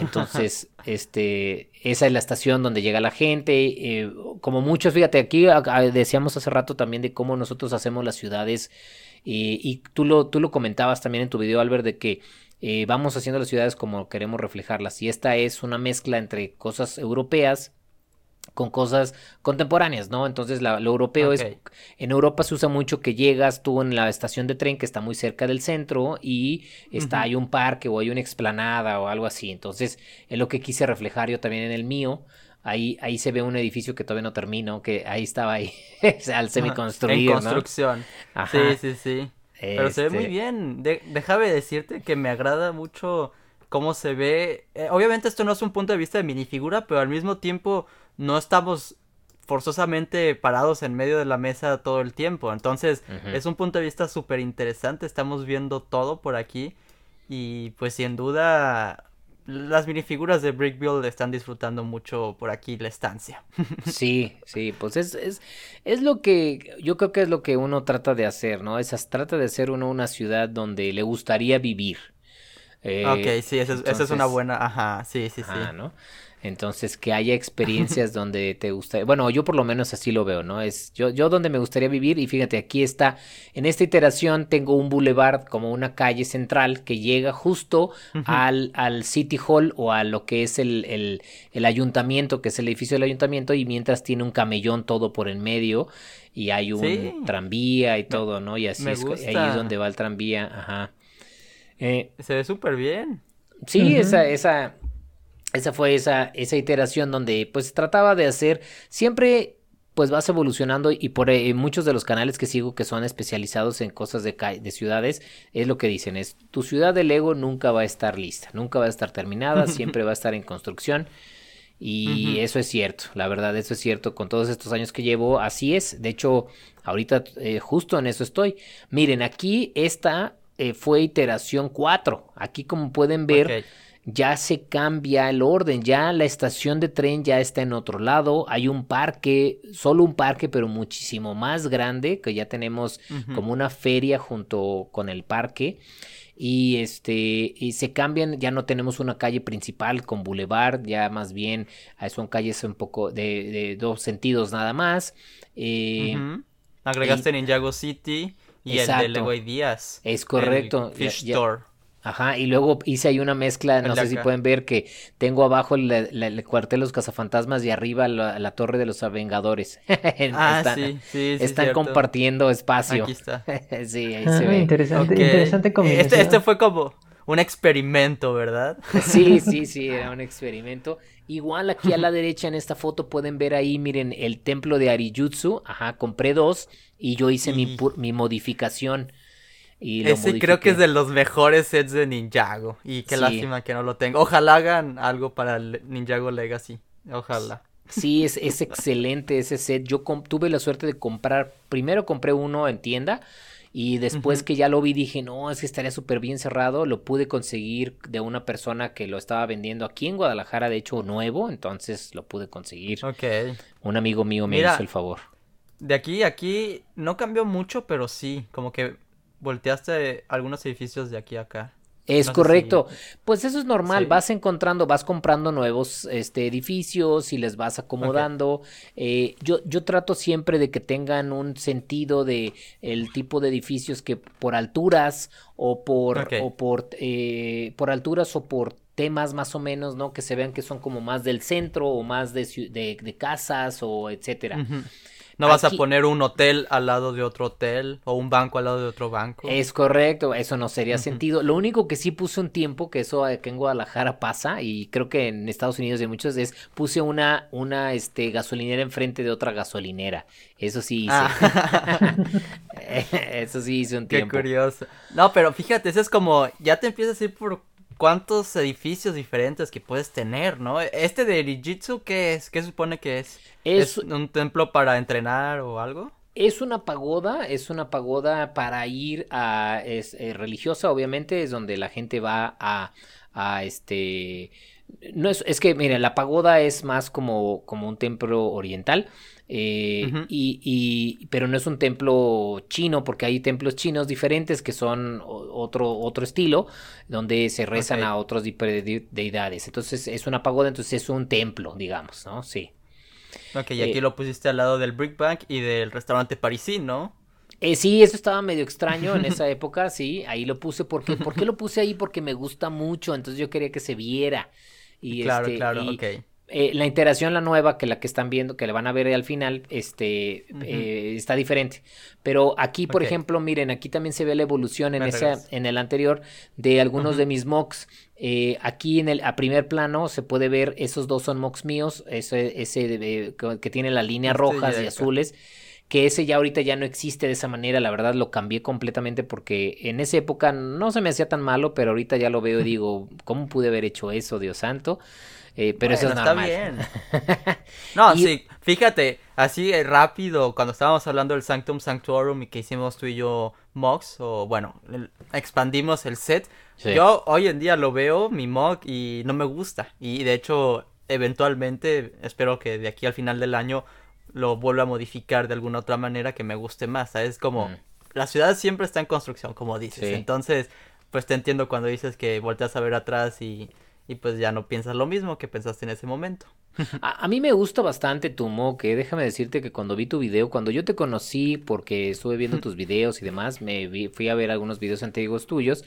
Entonces, este, esa es la estación donde llega la gente. Eh, como muchos, fíjate, aquí decíamos hace rato también de cómo nosotros hacemos las ciudades. y tú lo, tú lo comentabas también en tu video, Albert, de que eh, vamos haciendo las ciudades como queremos reflejarlas. Y esta es una mezcla entre cosas europeas con cosas contemporáneas, ¿no? Entonces lo europeo es, en Europa se usa mucho que llegas tú en la estación de tren que está muy cerca del centro y está, hay un parque o hay una explanada o algo así, entonces es lo que quise reflejar yo también en el mío, ahí, ahí se ve un edificio que todavía no termino, que ahí estaba ahí, (laughs) al semiconstruido, En construcción, sí, sí, sí. Pero se ve muy este bien. déjame decirte que me agrada mucho cómo se ve. Eh, obviamente esto no es un punto de vista de minifigura, pero al mismo tiempo no estamos forzosamente parados en medio de la mesa todo el tiempo. Entonces es un punto de vista súper interesante. Estamos viendo todo por aquí. Y pues sin duda las minifiguras de Brickbuild están disfrutando mucho por aquí la estancia. (laughs) Sí, sí, pues es, es, es lo que yo creo que es lo que uno trata de hacer, ¿no? Es, trata de hacer uno una ciudad donde le gustaría vivir. Eh, ok, sí, esa es, una buena, ajá, sí, sí, sí. ¿no? Entonces, que haya (laughs) experiencias donde te gusta, bueno, yo por lo menos así lo veo, ¿no? Es yo, yo donde me gustaría vivir y fíjate, aquí está, en esta iteración tengo un boulevard como una calle central que llega justo al, al City Hall o a lo que es el, el, el, ayuntamiento, que es el edificio del ayuntamiento y mientras tiene un camellón todo por en medio y hay un tranvía y todo, ¿no? Y así es, ahí es donde va el tranvía, ajá. Eh, Se ve súper bien. Sí, esa, esa, esa fue esa, esa iteración donde pues trataba de hacer siempre pues vas evolucionando y por eh, muchos de los canales que sigo que son especializados en cosas de, de ciudades es lo que dicen es tu ciudad de Lego nunca va a estar lista, nunca va a estar terminada, (laughs) siempre va a estar en construcción y eso es cierto, la verdad eso es cierto con todos estos años que llevo, así es, de hecho ahorita eh, justo en eso estoy. Miren, aquí esta eh, fue iteración 4, aquí como pueden ver ya se cambia el orden, ya la estación de tren ya está en otro lado, hay un parque, solo un parque, pero muchísimo más grande, que ya tenemos como una feria junto con el parque. Y este, y se cambian, ya no tenemos una calle principal con boulevard, ya más bien eh, son calles un poco de, dos sentidos nada más. Eh, Agregaste Ninjago City y el de Lego Díaz. Es correcto. Fish Store. Ajá, y luego hice ahí una mezcla, no sé si pueden ver que tengo abajo el, cuartel de los cazafantasmas y arriba la, torre de los avengadores. (laughs) ah, están, sí, sí, Están compartiendo espacio. Aquí está. (laughs) sí, ahí se ve. Interesante, interesante combinación. Este, este fue como un experimento, ¿verdad? (laughs) sí, sí, sí, era un experimento. Igual aquí a la derecha en esta foto pueden ver ahí, miren, el templo de Arijutsu. Ajá, compré dos y yo hice mi, mi modificación. Ese creo que es de los mejores sets de Ninjago. Y qué lástima que no lo tengo. Ojalá hagan algo para el Ninjago Legacy. Ojalá. Sí, es, es excelente ese set. Yo tuve la suerte de comprar. Primero compré uno en tienda. Y después que ya lo vi dije, no, es que estaría súper bien cerrado. Lo pude conseguir de una persona que lo estaba vendiendo aquí en Guadalajara, de hecho nuevo. Entonces lo pude conseguir. Ok. Un amigo mío me hizo el favor. De aquí a aquí no cambió mucho, pero sí, como que volteaste algunos edificios de aquí a acá. Es correcto. Pues eso es normal. Vas encontrando, vas comprando nuevos este, edificios y les vas acomodando. Eh, yo, yo trato siempre de que tengan un sentido de el tipo de edificios que por alturas o por, o por, eh, por alturas o por temas más o menos, ¿no? Que se vean que son como más del centro o más de, de, casas o etcétera. No vas a poner un hotel al lado de otro hotel o un banco al lado de otro banco. Es correcto, eso no sería sentido. Lo único que sí puse un tiempo, que eso aquí en Guadalajara pasa y creo que en Estados Unidos de muchos es puse una una este gasolinera enfrente de otra gasolinera. Eso sí hice. Ah. (laughs) eso sí hice un tiempo. Qué curioso. No, pero fíjate, eso es como ya te empiezas a ir por cuántos edificios diferentes que puedes tener, ¿no? Este de Rijitsu, ¿qué es? ¿Qué supone que es? es? un templo para entrenar o algo? Es una pagoda, es una pagoda para ir a, es eh, religiosa, obviamente, es donde la gente va a, a este, no es, es que, mire, la pagoda es más como, como un templo oriental, eh, y, y, pero no es un templo chino, porque hay templos chinos diferentes que son otro, otro estilo, donde se rezan a otros deidades. Entonces es una pagoda, entonces es un templo, digamos, ¿no? Sí. Ok, y aquí eh, lo pusiste al lado del Brick Bank y del restaurante parisín, ¿no? Eh, sí, eso estaba medio extraño en esa (laughs) época, sí, ahí lo puse porque, ¿por qué lo puse ahí? Porque me gusta mucho, entonces yo quería que se viera. Y claro, este, claro, ok. Eh, la iteración, la nueva, que la que están viendo, que le van a ver al final, este, eh, está diferente. Pero aquí, por ejemplo, miren, aquí también se ve la evolución en, esa, en el anterior de algunos de mis mocks. Eh, aquí en el a primer plano se puede ver, esos dos son mocks míos, ese, ese que tiene las líneas este rojas y azules que ese ya ahorita ya no existe de esa manera, la verdad lo cambié completamente porque en esa época no se me hacía tan malo, pero ahorita ya lo veo y digo, ¿cómo pude haber hecho eso, Dios santo? Eh, pero eso es normal. Está bien. (laughs) no, sí, fíjate, así eh, rápido, cuando estábamos hablando del Sanctum Sanctorum y que hicimos tú y yo Mox, o bueno, expandimos el set, yo hoy en día lo veo, mi Mog, y no me gusta. Y de hecho, eventualmente, espero que de aquí al final del año lo vuelva a modificar de alguna otra manera que me guste más. Es como, mm. la ciudad siempre está en construcción, como dices. Entonces, pues te entiendo cuando dices que volteas a ver atrás y, y pues ya no piensas lo mismo que pensaste en ese momento. (laughs) A, mí me gusta bastante tu moque. Déjame decirte que cuando vi tu video, cuando yo te conocí, porque estuve viendo tus (laughs) videos y demás, me fui a ver algunos videos antiguos tuyos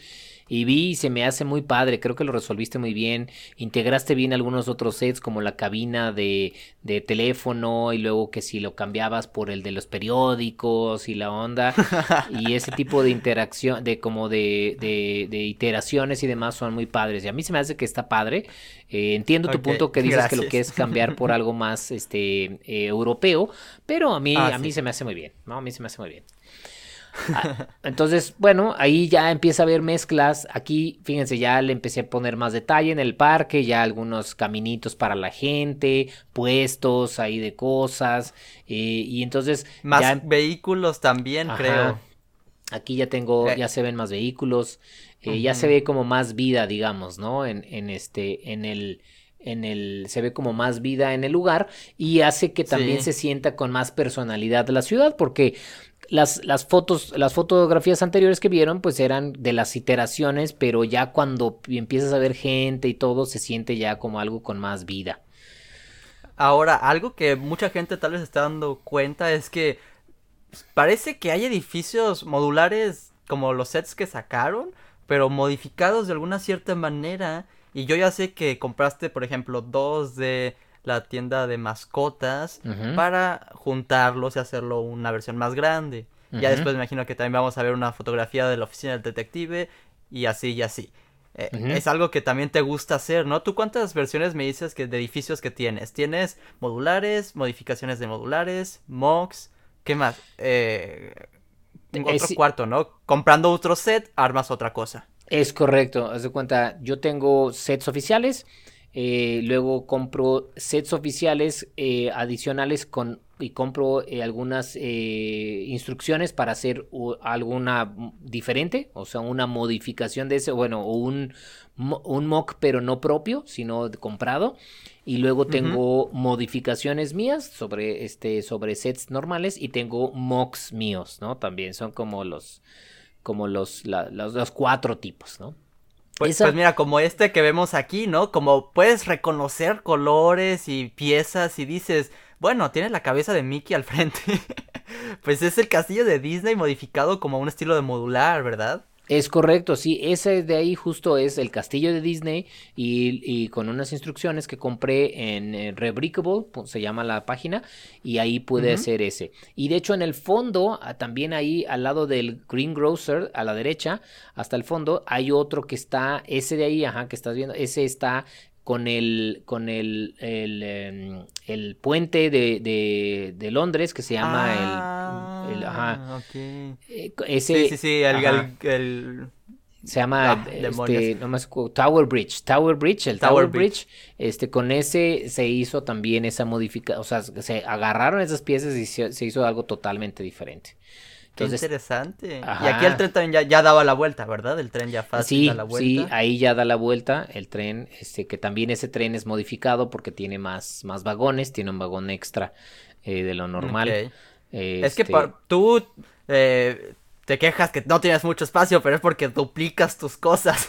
y vi y se me hace muy padre, creo que lo resolviste muy bien, integraste bien algunos otros sets como la cabina de, de teléfono y luego que si lo cambiabas por el de los periódicos y la onda (laughs) y ese tipo de interacción, de como de, de, iteraciones y demás son muy padres y a mí se me hace que está padre, eh, entiendo tu punto que dices que lo quieres cambiar por algo más este eh, europeo, pero a mí, ah, a mí se me hace muy bien, ¿no? A mí se me hace muy bien. Ah, entonces, bueno, ahí ya empieza a haber mezclas. Aquí, fíjense, ya le empecé a poner más detalle en el parque, ya algunos caminitos para la gente, puestos ahí de cosas. Eh, y entonces. Más vehículos también, creo. Aquí ya tengo, eh. ya se ven más vehículos. Eh, ya se ve como más vida, digamos, ¿no? En, en este, en el en el se ve como más vida en el lugar y hace que también se sienta con más personalidad la ciudad porque las, las fotos, las fotografías anteriores que vieron, pues eran de las iteraciones, pero ya cuando empiezas a ver gente y todo, se siente ya como algo con más vida. Ahora, algo que mucha gente tal vez está dando cuenta es que parece que hay edificios modulares como los sets que sacaron, pero modificados de alguna cierta manera. Y yo ya sé que compraste, por ejemplo, dos de la tienda de mascotas para juntarlos y hacerlo una versión más grande. Ya después me imagino que también vamos a ver una fotografía de la oficina del detective y así y así. Eh, es algo que también te gusta hacer, ¿no? ¿Tú cuántas versiones me dices que de edificios que tienes? ¿Tienes modulares, modificaciones de modulares, mocks? ¿Qué más? Eh, tengo otro cuarto, ¿no? Comprando otro set, armas otra cosa. Es correcto, haz de cuenta, yo tengo sets oficiales eh, luego compro sets oficiales eh, adicionales con, y compro eh, algunas instrucciones para hacer alguna diferente, o sea, una modificación de ese, bueno, o un, un mock pero no propio, sino comprado. Y luego tengo modificaciones mías sobre, este, sobre sets normales y tengo mocks míos, ¿no? También son como los, como los, los cuatro tipos, ¿no? Pues, pues, mira, como este que vemos aquí, ¿no? Como puedes reconocer colores y piezas y dices, bueno, tiene la cabeza de Mickey al frente. (laughs) pues es el castillo de Disney modificado como un estilo de modular, ¿verdad? Es correcto, sí, ese de ahí justo es el castillo de Disney y, con unas instrucciones que compré en eh, Rebrickable, se llama la página, y ahí puede ser ese. Y de hecho en el fondo, ah, también ahí al lado del Green Grocer, a la derecha, hasta el fondo, hay otro que está, ese de ahí, ajá, que estás viendo, ese está con el, con el, el, em, el puente de, de, de, Londres que se llama el, el, ajá. Okay. Eh, ese, sí, sí, sí, el, se llama ah, este, no más, Tower Bridge, Tower Bridge, el Tower, Bridge. este con ese se hizo también esa modificación, o sea, se agarraron esas piezas y se hizo algo totalmente diferente interesante. Y aquí el tren también ya, daba la vuelta, ¿verdad? El tren ya fácil da la vuelta. Sí, ahí ya da la vuelta el tren, este, que también ese tren es modificado porque tiene más, más vagones, tiene un vagón extra eh, de lo normal. es que este tú eh, te quejas que no tienes mucho espacio, pero es porque duplicas tus cosas.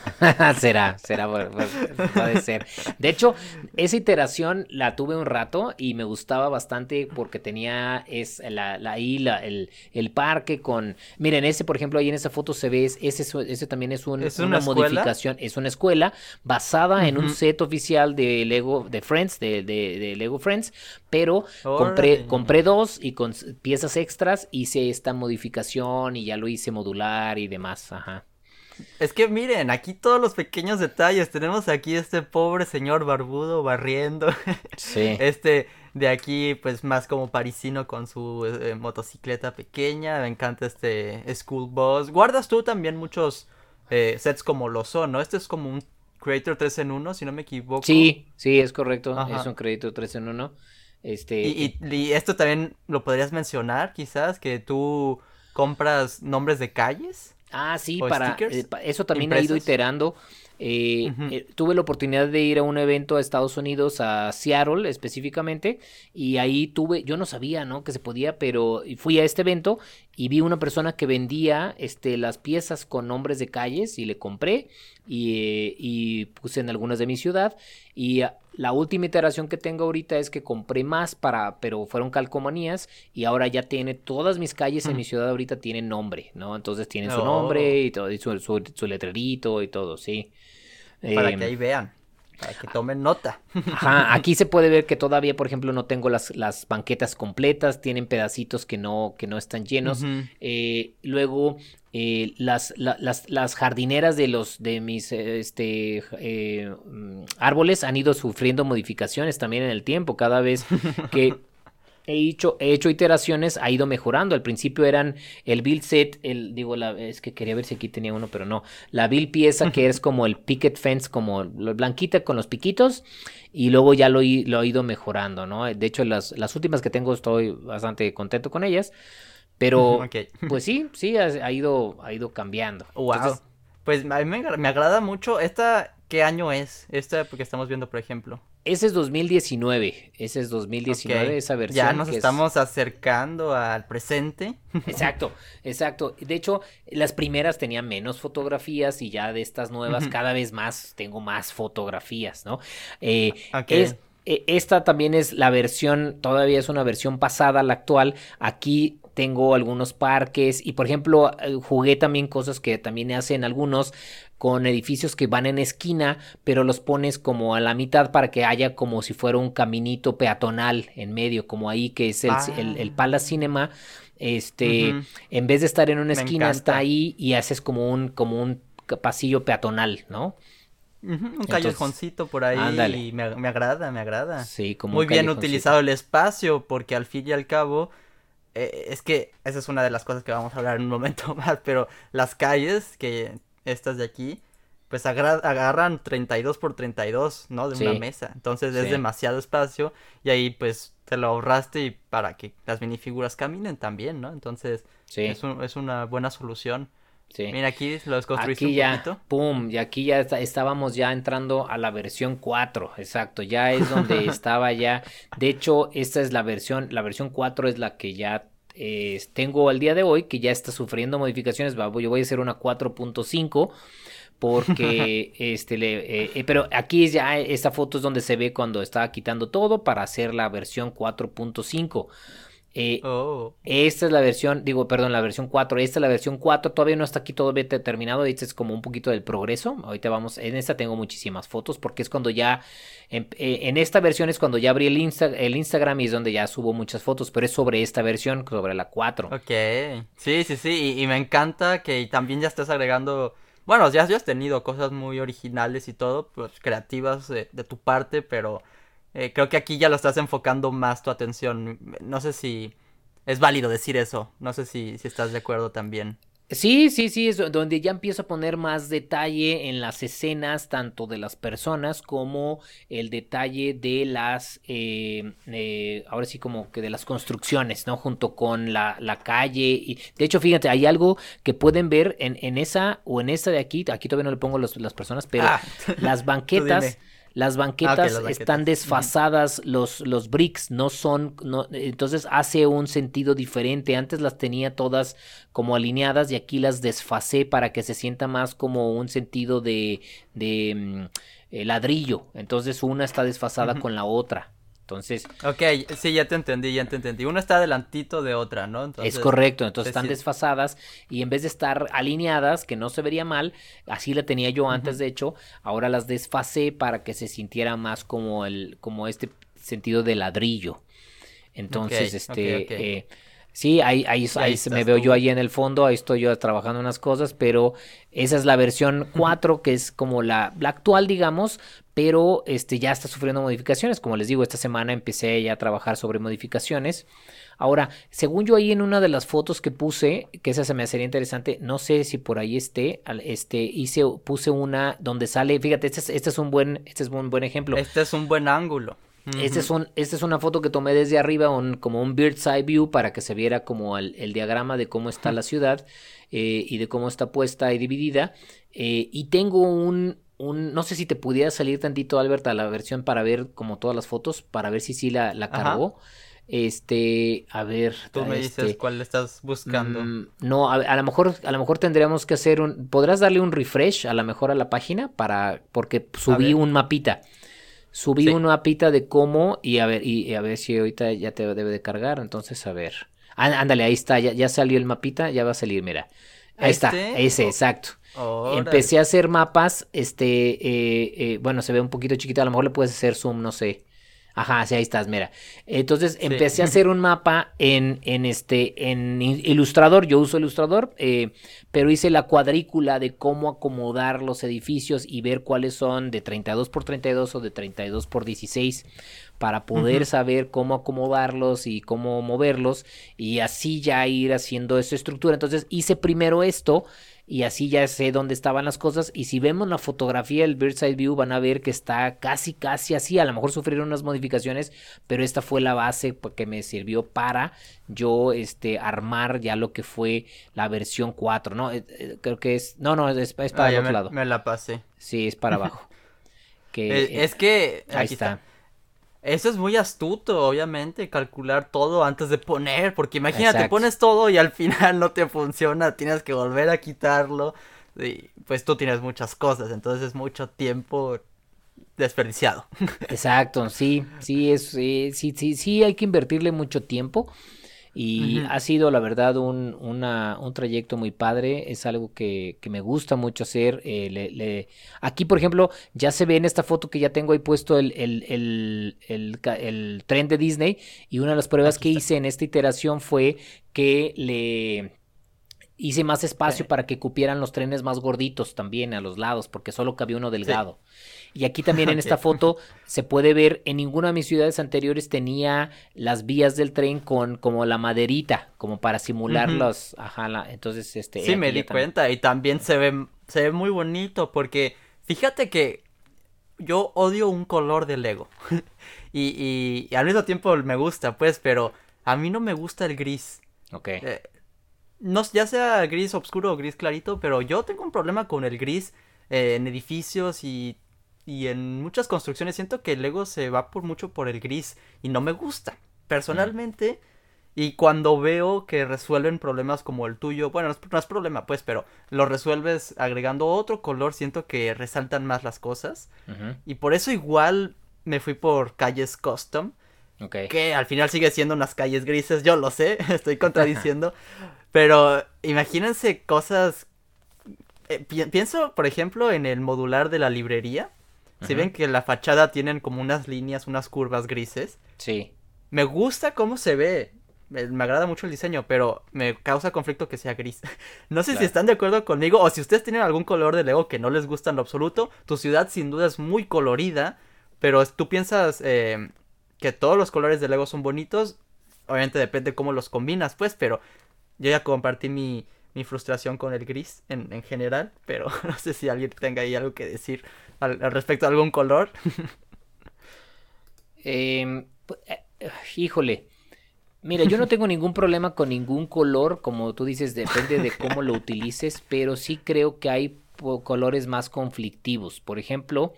(laughs) será, será, puede ser. De hecho, esa iteración la tuve un rato y me gustaba bastante porque tenía es la, la isla, el, el parque con... Miren, ese, por ejemplo, ahí en esa foto se ve, ese, ese también es, una, modificación, es una escuela basada en un set oficial de Lego, de Friends, de, de, Lego Friends, pero compré, compré dos y con piezas extras hice esta modificación y ya lo hice modular y demás, ajá. Es que miren, aquí todos los pequeños detalles. Tenemos aquí este pobre señor barbudo barriendo. (laughs) Sí. Este de aquí, pues más como parisino con su eh, motocicleta pequeña. Me encanta este School Bus. Guardas tú también muchos eh, sets como lo son, ¿no? Este es como un Creator 3 en 1, si no me equivoco. Sí, sí, es correcto. Es un Creator 3 en 1. Este... Y, esto también lo podrías mencionar, quizás, que tú compras nombres de calles. Ah, sí, para eh, eso también ha ido iterando. Eh, eh, tuve la oportunidad de ir a un evento a Estados Unidos, a Seattle específicamente, y ahí tuve, yo no sabía, ¿no? Que se podía, pero fui a este evento y vi una persona que vendía este, las piezas con nombres de calles y le compré y, y puse en algunas de mi ciudad y la última iteración que tengo ahorita es que compré más para, pero fueron calcomanías y ahora ya tiene todas mis calles en mi ciudad ahorita tienen nombre, ¿no? Entonces tienen su nombre oh. y todo, y su, su, letrerito y todo, sí. Para que em, ahí vean. Para que tomen nota. Ajá, aquí se puede ver que todavía, por ejemplo, no tengo las, las banquetas completas, tienen pedacitos que no, que no están llenos. Eh, luego, eh, las, las, las, jardineras de los de mis este, eh, mm, árboles han ido sufriendo modificaciones también en el tiempo. Cada vez que (laughs) he hecho, he hecho iteraciones, ha ido mejorando. Al principio eran el build set, el, digo, la, es que quería ver si aquí tenía uno, pero no. La build pieza que es como el picket fence, como lo blanquita con los piquitos, y luego ya lo, lo he ido mejorando, ¿no? De hecho, las, las últimas que tengo estoy bastante contento con ellas. Pero, (laughs) pues sí, sí, ha, ido, ha ido cambiando. Wow. pues a mí me, me agrada mucho. ¿Esta qué año es? Esta porque estamos viendo, por ejemplo. Ese es 2019, ese es 2019, esa versión. Ya nos estamos acercando al presente. (laughs) Exacto, exacto. De hecho, las primeras tenían menos fotografías y ya de estas nuevas cada vez más tengo más fotografías, ¿no? Eh, es, e, esta también es la versión, todavía es una versión pasada, la actual. Aquí tengo algunos parques y por ejemplo eh, jugué también cosas que también hacen algunos con edificios que van en esquina, pero los pones como a la mitad para que haya como si fuera un caminito peatonal en medio, como ahí que es el, el, ah. Palace Cinema. Este, en vez de estar en una esquina, está ahí y haces como un, como un pasillo peatonal, ¿no? un callejoncito por ahí y me, agrada, me agrada. Sí, como Muy bien utilizado el espacio porque al fin y al cabo eh, es que esa es una de las cosas que vamos a hablar en un momento (laughs) más, pero las calles que estas de aquí, pues agarran 32 por 32, ¿no? De una mesa. Entonces es demasiado espacio y ahí pues te lo ahorraste y para que las minifiguras caminen también, ¿no? Entonces es, es una buena solución. Sí. Mira, aquí los construiste aquí un ya, poquito. Pum, y aquí ya estábamos ya entrando a la versión 4, exacto, ya es donde (laughs) estaba ya. De hecho, esta es la versión, la versión 4 es la que ya eh, tengo al día de hoy, que ya está sufriendo modificaciones. Yo voy a hacer una 4.5 porque (laughs) este le eh, eh, pero aquí ya esta foto es donde se ve cuando estaba quitando todo para hacer la versión 4.5 eh, oh. Esta es la versión, digo, perdón, la versión 4. Esta es la versión 4. Todavía no está aquí todo bien terminado. Este es como un poquito del progreso. Ahorita vamos, en esta tengo muchísimas fotos porque es cuando ya, en, eh, esta versión es cuando ya abrí el, el Instagram y es donde ya subo muchas fotos, pero es sobre esta versión, sobre la 4. Ok, sí, sí, sí. Y, me encanta que también ya estés agregando. Bueno, ya, has tenido cosas muy originales y todo, pues creativas de tu parte, pero eh, creo que aquí ya lo estás enfocando más tu atención. No sé si es válido decir eso. No sé si, si estás de acuerdo también. Sí, sí, sí, es donde ya empiezo a poner más detalle en las escenas, tanto de las personas como el detalle de las, eh, eh, ahora sí como que de las construcciones, ¿no? Junto con la, la, calle. Y, de hecho, fíjate, hay algo que pueden ver en, en esa o en esta de aquí, aquí todavía no le pongo los, las personas, pero ah, las (laughs) banquetas las ah, banquetas, están desfasadas, los, los bricks no son, no, entonces hace un sentido diferente. Antes las tenía todas como alineadas y aquí las desfasé para que se sienta más como un sentido de, de mm, eh, ladrillo. Entonces una está desfasada con la otra. Entonces. Ok, sí, ya te entendí, ya te entendí. Una está adelantito de otra, ¿no? es correcto, entonces están desfasadas y en vez de estar alineadas, que no se vería mal, así la tenía yo antes, de hecho, ahora las desfasé para que se sintiera más como el, como este sentido de ladrillo. Entonces, este. Eh, sí, ahí, ahí, ahí, me veo yo ahí en el fondo, ahí estoy yo trabajando unas cosas, pero esa es la versión 4, que es como la, la actual, digamos, pero este, ya está sufriendo modificaciones. Como les digo, esta semana empecé ya a trabajar sobre modificaciones. Ahora, según yo ahí en una de las fotos que puse, que esa se me hace interesante, no sé si por ahí esté, este, hice, puse una donde sale, fíjate, este es, este es un buen, este es un buen ejemplo. Este es un buen ángulo. Este es un, esta es una foto que tomé desde arriba, un, como un bird's eye view, para que se viera como el, diagrama de cómo está la ciudad eh, y de cómo está puesta y dividida. Eh, y tengo un, un, no sé si te pudiera salir tantito, Albert, a la versión para ver como todas las fotos, para ver si sí la, la cargó. Este, a ver. Tú me este, dices cuál estás buscando. Mm, no, a, lo mejor, a lo mejor tendríamos que hacer un. ¿Podrás darle un refresh a lo mejor a la página? Para. Porque subí un mapita. Subí un mapita de cómo. Y a ver, y, a ver si ahorita ya te debe de cargar. Entonces, a ver. Ándale, ahí está. Ya, ya salió el mapita. Ya va a salir, mira. Ahí está, ¿Este? ese, exacto. Empecé a hacer mapas, este, eh, eh, bueno, se ve un poquito chiquito, a lo mejor le puedes hacer zoom, no sé. Ajá, sí, ahí estás, mira. Entonces empecé a (laughs) hacer un mapa en, en este, en Ilustrador, yo uso Ilustrador, eh, pero hice la cuadrícula de cómo acomodar los edificios y ver cuáles son de 32 por 32 o de 32 por 16 para poder saber cómo acomodarlos y cómo moverlos y así ya ir haciendo esa estructura. Entonces hice primero esto y así ya sé dónde estaban las cosas y si vemos la fotografía del Bird's Eye View van a ver que está casi casi así, a lo mejor sufrieron unas modificaciones, pero esta fue la base que me sirvió para yo este armar ya lo que fue la versión 4, ¿no? Eh, eh, creo que es no, no, es, para ah, el otro lado. Me la pasé. Sí, es para abajo. (laughs) que eh, es, que ahí está. Eso es muy astuto, obviamente, calcular todo antes de poner, porque imagínate, pones todo y al final no te funciona, tienes que volver a quitarlo, y pues tú tienes muchas cosas, entonces es mucho tiempo desperdiciado. (laughs) Exacto, sí, sí, es, sí, sí, sí, sí, hay que invertirle mucho tiempo. Y ha sido, la verdad, un, un trayecto muy padre. Es algo que, me gusta mucho hacer. Eh, aquí, por ejemplo, ya se ve en esta foto que ya tengo ahí puesto el, el, tren de Disney. Y una de las pruebas que hice en esta iteración fue que le hice más espacio para que cupieran los trenes más gorditos también a los lados, porque solo cabía uno delgado. Y aquí también en esta foto se puede ver, en ninguna de mis ciudades anteriores tenía las vías del tren con como la maderita, como para simular los, ajá, entonces este... Sí, me di cuenta y también se ve, se ve muy bonito porque fíjate que yo odio un color de Lego (laughs) y, y, al mismo tiempo me gusta, pues, pero a mí no me gusta el gris. Ok. Eh, no, ya sea gris oscuro o gris clarito, pero yo tengo un problema con el gris eh, en edificios y y en muchas construcciones siento que el Lego se va por mucho por el gris y no me gusta. Personalmente, y cuando veo que resuelven problemas como el tuyo, bueno, no es, problema pues, pero lo resuelves agregando otro color, siento que resaltan más las cosas. Y por eso igual me fui por calles custom. Que al final sigue siendo unas calles grises, yo lo sé, (laughs) estoy (laughs) contradiciendo. pero imagínense cosas... Eh, pienso, por ejemplo, en el modular de la librería si ven que la fachada tienen como unas líneas, unas curvas grises. Sí. Me gusta cómo se ve. Me, agrada mucho el diseño, pero me causa conflicto que sea gris. (laughs) no sé si están de acuerdo conmigo o si ustedes tienen algún color de Lego que no les gusta en lo absoluto. Tu ciudad sin duda es muy colorida, pero tú piensas eh, que todos los colores de Lego son bonitos. Obviamente depende cómo los combinas, pues, pero yo ya compartí mi, mi frustración con el gris en, en general, pero (laughs) no sé si alguien tenga ahí algo que decir al, respecto a algún color? Em, eh, híjole. Mira, yo no tengo ningún problema con ningún color, como tú dices, depende de (laughs) cómo lo utilices, pero sí creo que hay colores más conflictivos. Por ejemplo,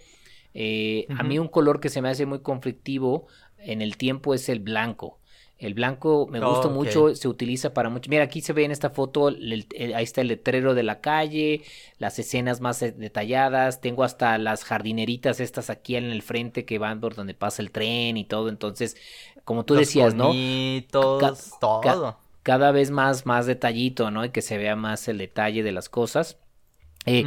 eh, a mí un color que se me hace muy conflictivo en el tiempo es el blanco. El blanco me gusta mucho, se utiliza para mucho. Mira, aquí se ve en esta foto, ahí está el letrero de la calle, las escenas más detalladas, tengo hasta las jardineritas estas aquí en el frente que van por donde pasa el tren y todo. Entonces, como tú decías, ¿no? todo. cada vez más, más detallito, ¿no? Y que se vea más el detalle de las cosas. Eh,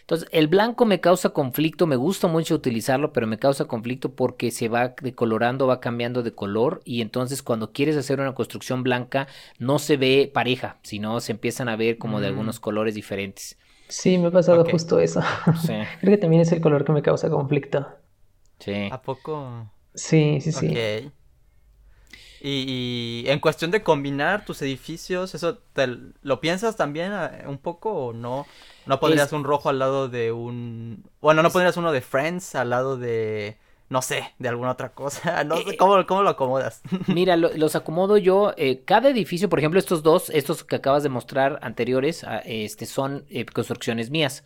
entonces, el blanco me causa conflicto, me gusta mucho utilizarlo, pero me causa conflicto porque se va decolorando, va cambiando de color y entonces cuando quieres hacer una construcción blanca no se ve pareja, sino se empiezan a ver como de algunos mm. colores diferentes. Sí, me ha pasado justo eso. (laughs) Creo que también es el color que me causa conflicto. Sí. ¿A poco? Sí, sí, sí. Ok. Y, y en cuestión de combinar tus edificios, ¿eso te lo piensas también eh, un poco o no? ¿No pondrías Es- un rojo al lado de un... Bueno, no pondrías uno de Friends al lado de... No sé, de alguna otra cosa. (laughs) No sé, Eh, ¿cómo, cómo lo acomodas? Mira, lo- los acomodo yo. eh, cada edificio, por ejemplo, estos dos, estos que acabas de mostrar anteriores, ah, este, son eh, construcciones mías.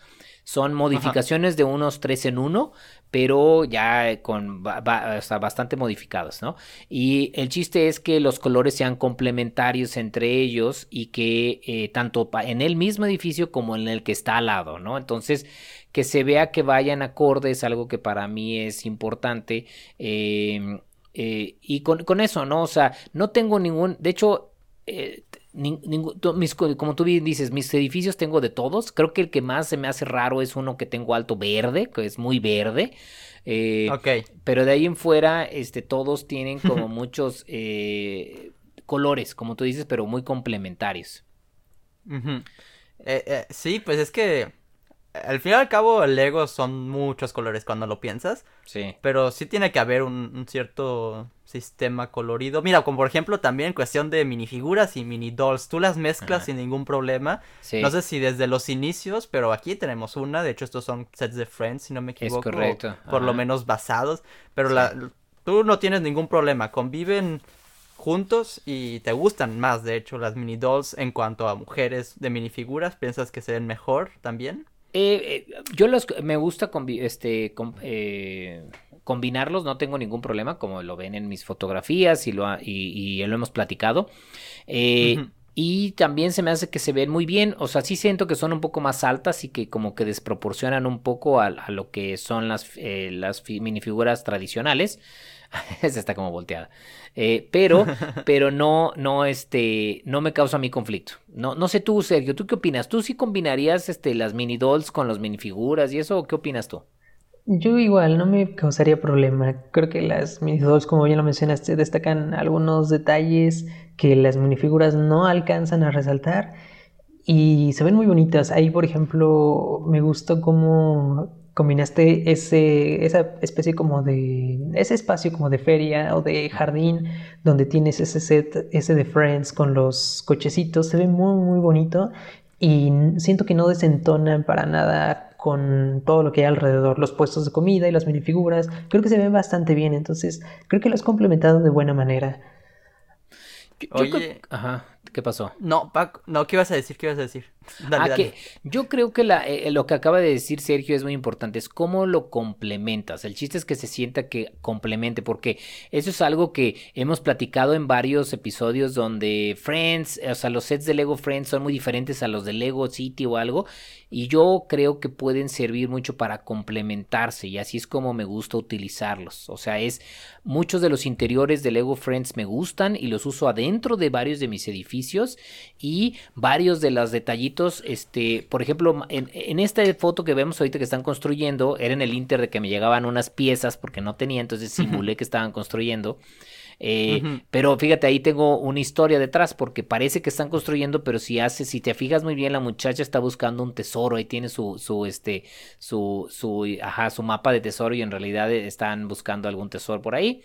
Son modificaciones de unos tres en uno, pero ya con ba- ba- o sea, bastante modificados, ¿no? Y el chiste es que los colores sean complementarios entre ellos y que eh, tanto en el mismo edificio como en el que está al lado, ¿no? Entonces, que se vea que vayan acordes, algo que para mí es importante. eh, eh, y con, con eso, ¿no? O sea, no tengo ningún, de hecho, eh, nin- ningún- to- mis co- como tú bien dices, mis edificios tengo de todos. Creo que el que más se me hace raro es uno que tengo alto verde, que es muy verde. eh, ok. pero de ahí en fuera, este, todos tienen como (laughs) muchos eh, colores, como tú dices, pero muy complementarios. Eh, eh, sí, pues es que... Al fin y al cabo, el Lego son muchos colores cuando lo piensas. Sí. Pero sí tiene que haber un, un cierto sistema colorido. Mira, como por ejemplo también en cuestión de minifiguras y mini dolls. Tú las mezclas Ajá. sin ningún problema. Sí. No sé si desde los inicios, pero aquí tenemos una. De hecho, estos son sets de Friends, si no me equivoco. o correcto, Por lo menos basados. Pero Sí. la, tú no tienes ningún problema. Conviven juntos y te gustan más, de hecho, las mini dolls en cuanto a mujeres de minifiguras. ¿Piensas que se ven mejor también? Eh, eh, yo los me gusta este eh, combinarlos, no tengo ningún problema, como lo ven en mis fotografías y lo ha- y, lo hemos platicado. Ujú. Y también se me hace que se ven muy bien, o sea, sí siento que son un poco más altas y que como que desproporcionan un poco a, a lo que son las, eh, las fi- minifiguras tradicionales. (laughs) Esa está como volteada. Eh, pero, (laughs) pero no, no, este, no me causa mi conflicto. No, no sé tú, Sergio, ¿tú qué opinas? ¿Tú sí combinarías este, las mini dolls con las minifiguras y eso? ¿O qué opinas tú? Yo igual, no me causaría problema. Creo que las minifiguras, como bien lo mencionaste, destacan algunos detalles que las minifiguras no alcanzan a resaltar y se ven muy bonitas. Ahí, por ejemplo, me gustó cómo combinaste ese, esa especie como de, ese espacio como de feria o de jardín donde tienes ese set, ese de Friends con los cochecitos. Se ve muy, muy bonito y siento que no desentonan para nada con todo lo que hay alrededor, los puestos de comida y las minifiguras, creo que se ven bastante bien, entonces creo que lo has complementado de buena manera. Yo- yo Oye. Ajá, ¿qué pasó? No, Paco, no, ¿qué ibas a decir? ¿Qué ibas a decir? Dale, Ah, dale. que yo creo que la, eh, lo que acaba de decir Sergio es muy importante, es cómo lo complementas. El chiste es que se sienta que complemente, porque eso es algo que hemos platicado en varios episodios donde Friends, o sea, los sets de Lego Friends son muy diferentes a los de Lego City o algo, y yo creo que pueden servir mucho para complementarse, y así es como me gusta utilizarlos. O sea, es muchos de los interiores de Lego Friends me gustan y los uso adentro de varios de mis edificios y varios de los detallitos, este, por ejemplo, en, en esta foto que vemos ahorita que están construyendo, era en el inter de que me llegaban unas piezas porque no tenía, entonces simulé que estaban construyendo. Eh. Pero fíjate, ahí tengo una historia detrás, porque parece que están construyendo, pero si hace, si te fijas muy bien, la muchacha está buscando un tesoro, ahí tiene su, su, este, su, su, ajá, su mapa de tesoro y en realidad eh, están buscando algún tesoro por ahí.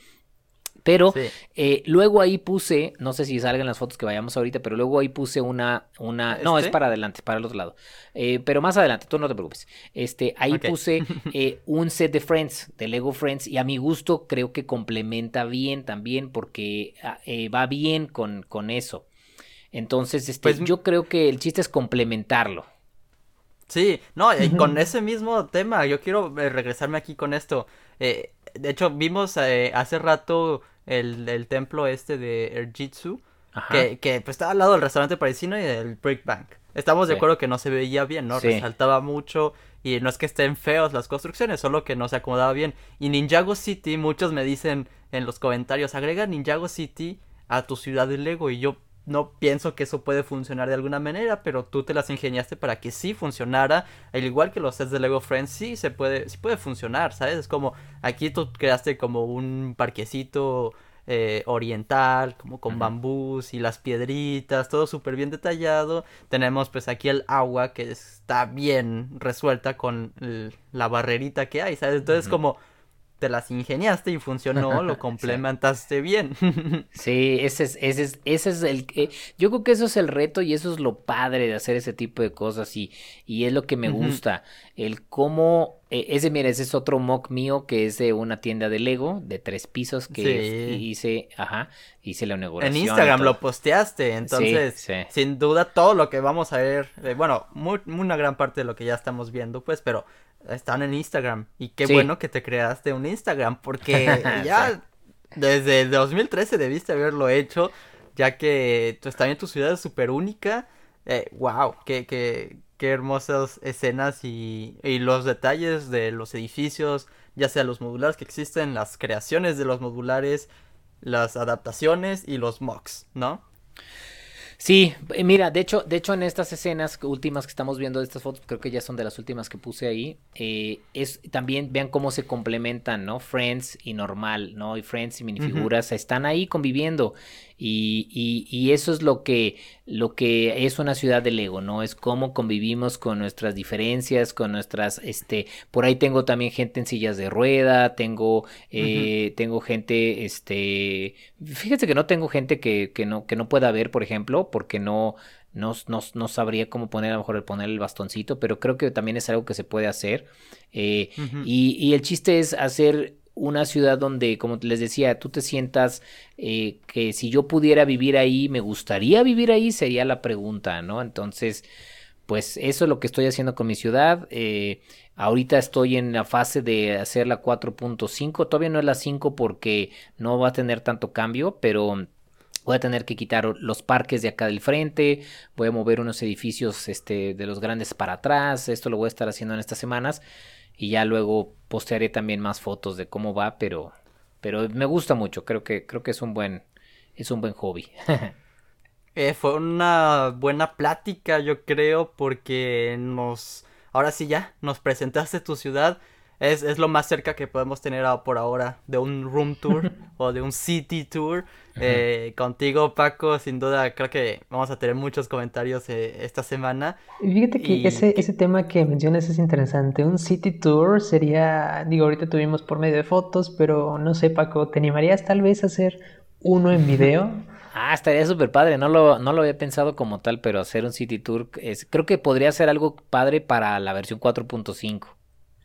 Pero Sí. eh, luego ahí puse, no sé si salgan las fotos que vayamos ahorita, pero luego ahí puse una, una, no, es ¿Este? para adelante, para el otro lado. Eh, pero más adelante, tú no te preocupes. Este, ahí puse (laughs) eh, un set de Friends, de Lego Friends, y a mi gusto creo que complementa bien también, porque ah, va bien con, con eso. Entonces, este, Pues, yo creo que el chiste es complementarlo. Sí, no, y con ese mismo tema, yo quiero regresarme aquí con esto. Eh, de hecho, vimos eh, hace rato el, el templo este de Erjitsu, que, que pues estaba al lado del restaurante parisino y del Brick Bank. Estamos de Sí. acuerdo que no se veía bien, ¿no? Sí. Resaltaba mucho y no es que estén feos las construcciones, solo que no se acomodaba bien. Y Ninjago City, muchos me dicen en los comentarios, agrega Ninjago City a tu ciudad de Lego y yo no pienso que eso puede funcionar de alguna manera, pero tú te las ingeniaste para que sí funcionara, al igual que los sets de Lego Friends, sí se puede, sí puede funcionar, ¿sabes? Es como, aquí tú creaste como un parquecito eh, oriental, como con bambús y las piedritas, todo súper bien detallado. Tenemos pues aquí el agua que está bien resuelta con el- la barrerita que hay, ¿sabes? Entonces como te las ingeniaste y funcionó, (laughs) lo complementaste bien. (laughs) sí, ese es, ese es, ese es el, eh, yo creo que eso es el reto y eso es lo padre de hacer ese tipo de cosas y, y es lo que me gusta, el cómo, eh, ese, mira, ese es otro mock mío que es de una tienda de Lego de tres pisos que hice, ajá, hice la inauguración. En Instagram lo posteaste, entonces, sin duda todo lo que vamos a ver, eh, bueno, muy, una gran parte de lo que ya estamos viendo, pues, pero están en Instagram. Y qué bueno que te creaste un Instagram, porque (laughs) ya desde 2013 debiste haberlo hecho, ya que pues, también tu ciudad es súper única. Eh, wow, qué, qué, qué hermosas escenas y, y los detalles de los edificios, ya sea los modulares que existen, las creaciones de los modulares, las adaptaciones y los mocks, ¿no? Sí, eh, mira, de hecho, de hecho en estas escenas últimas que estamos viendo de estas fotos, creo que ya son de las últimas que puse ahí, eh, es también vean cómo se complementan, ¿no? Friends y normal, ¿no? Y Friends y minifiguras están ahí conviviendo y, y, y, eso es lo que, lo que es una ciudad de Lego, ¿no? Es cómo convivimos con nuestras diferencias, con nuestras, este, por ahí tengo también gente en sillas de rueda, tengo, eh, tengo gente, este, fíjense que no tengo gente que, que, no, que no pueda ver, por ejemplo, porque no, no, no, no, sabría cómo poner, a lo mejor el poner el bastoncito, pero creo que también es algo que se puede hacer. Eh, y, y, el chiste es hacer una ciudad donde, como les decía, tú te sientas eh, que si yo pudiera vivir ahí, me gustaría vivir ahí, sería la pregunta, ¿no? Entonces, pues eso es lo que estoy haciendo con mi ciudad. Eh, ahorita estoy en la fase de hacer la 4.5, todavía no es la 5 porque no va a tener tanto cambio, pero voy a tener que quitar los parques de acá del frente, voy a mover unos edificios este, de los grandes para atrás, esto lo voy a estar haciendo en estas semanas y ya luego postearé también más fotos de cómo va, pero pero me gusta mucho, creo que creo que es un buen es un buen hobby. (laughs) eh, fue una buena plática, yo creo, porque nos ahora sí ya nos presentaste tu ciudad es, es, lo más cerca que podemos tener por ahora de un room tour (laughs) o de un city tour. Eh, contigo, Paco, sin duda creo que vamos a tener muchos comentarios eh, esta semana. Fíjate que ese, ese tema que mencionas es interesante. Un city tour sería, digo, ahorita tuvimos por medio de fotos, pero no sé, Paco, ¿te animarías tal vez a hacer uno en video? (laughs) Ah, estaría súper padre, no lo, no lo había pensado como tal, pero hacer un City Tour es, creo que podría ser algo padre para la versión 4.5.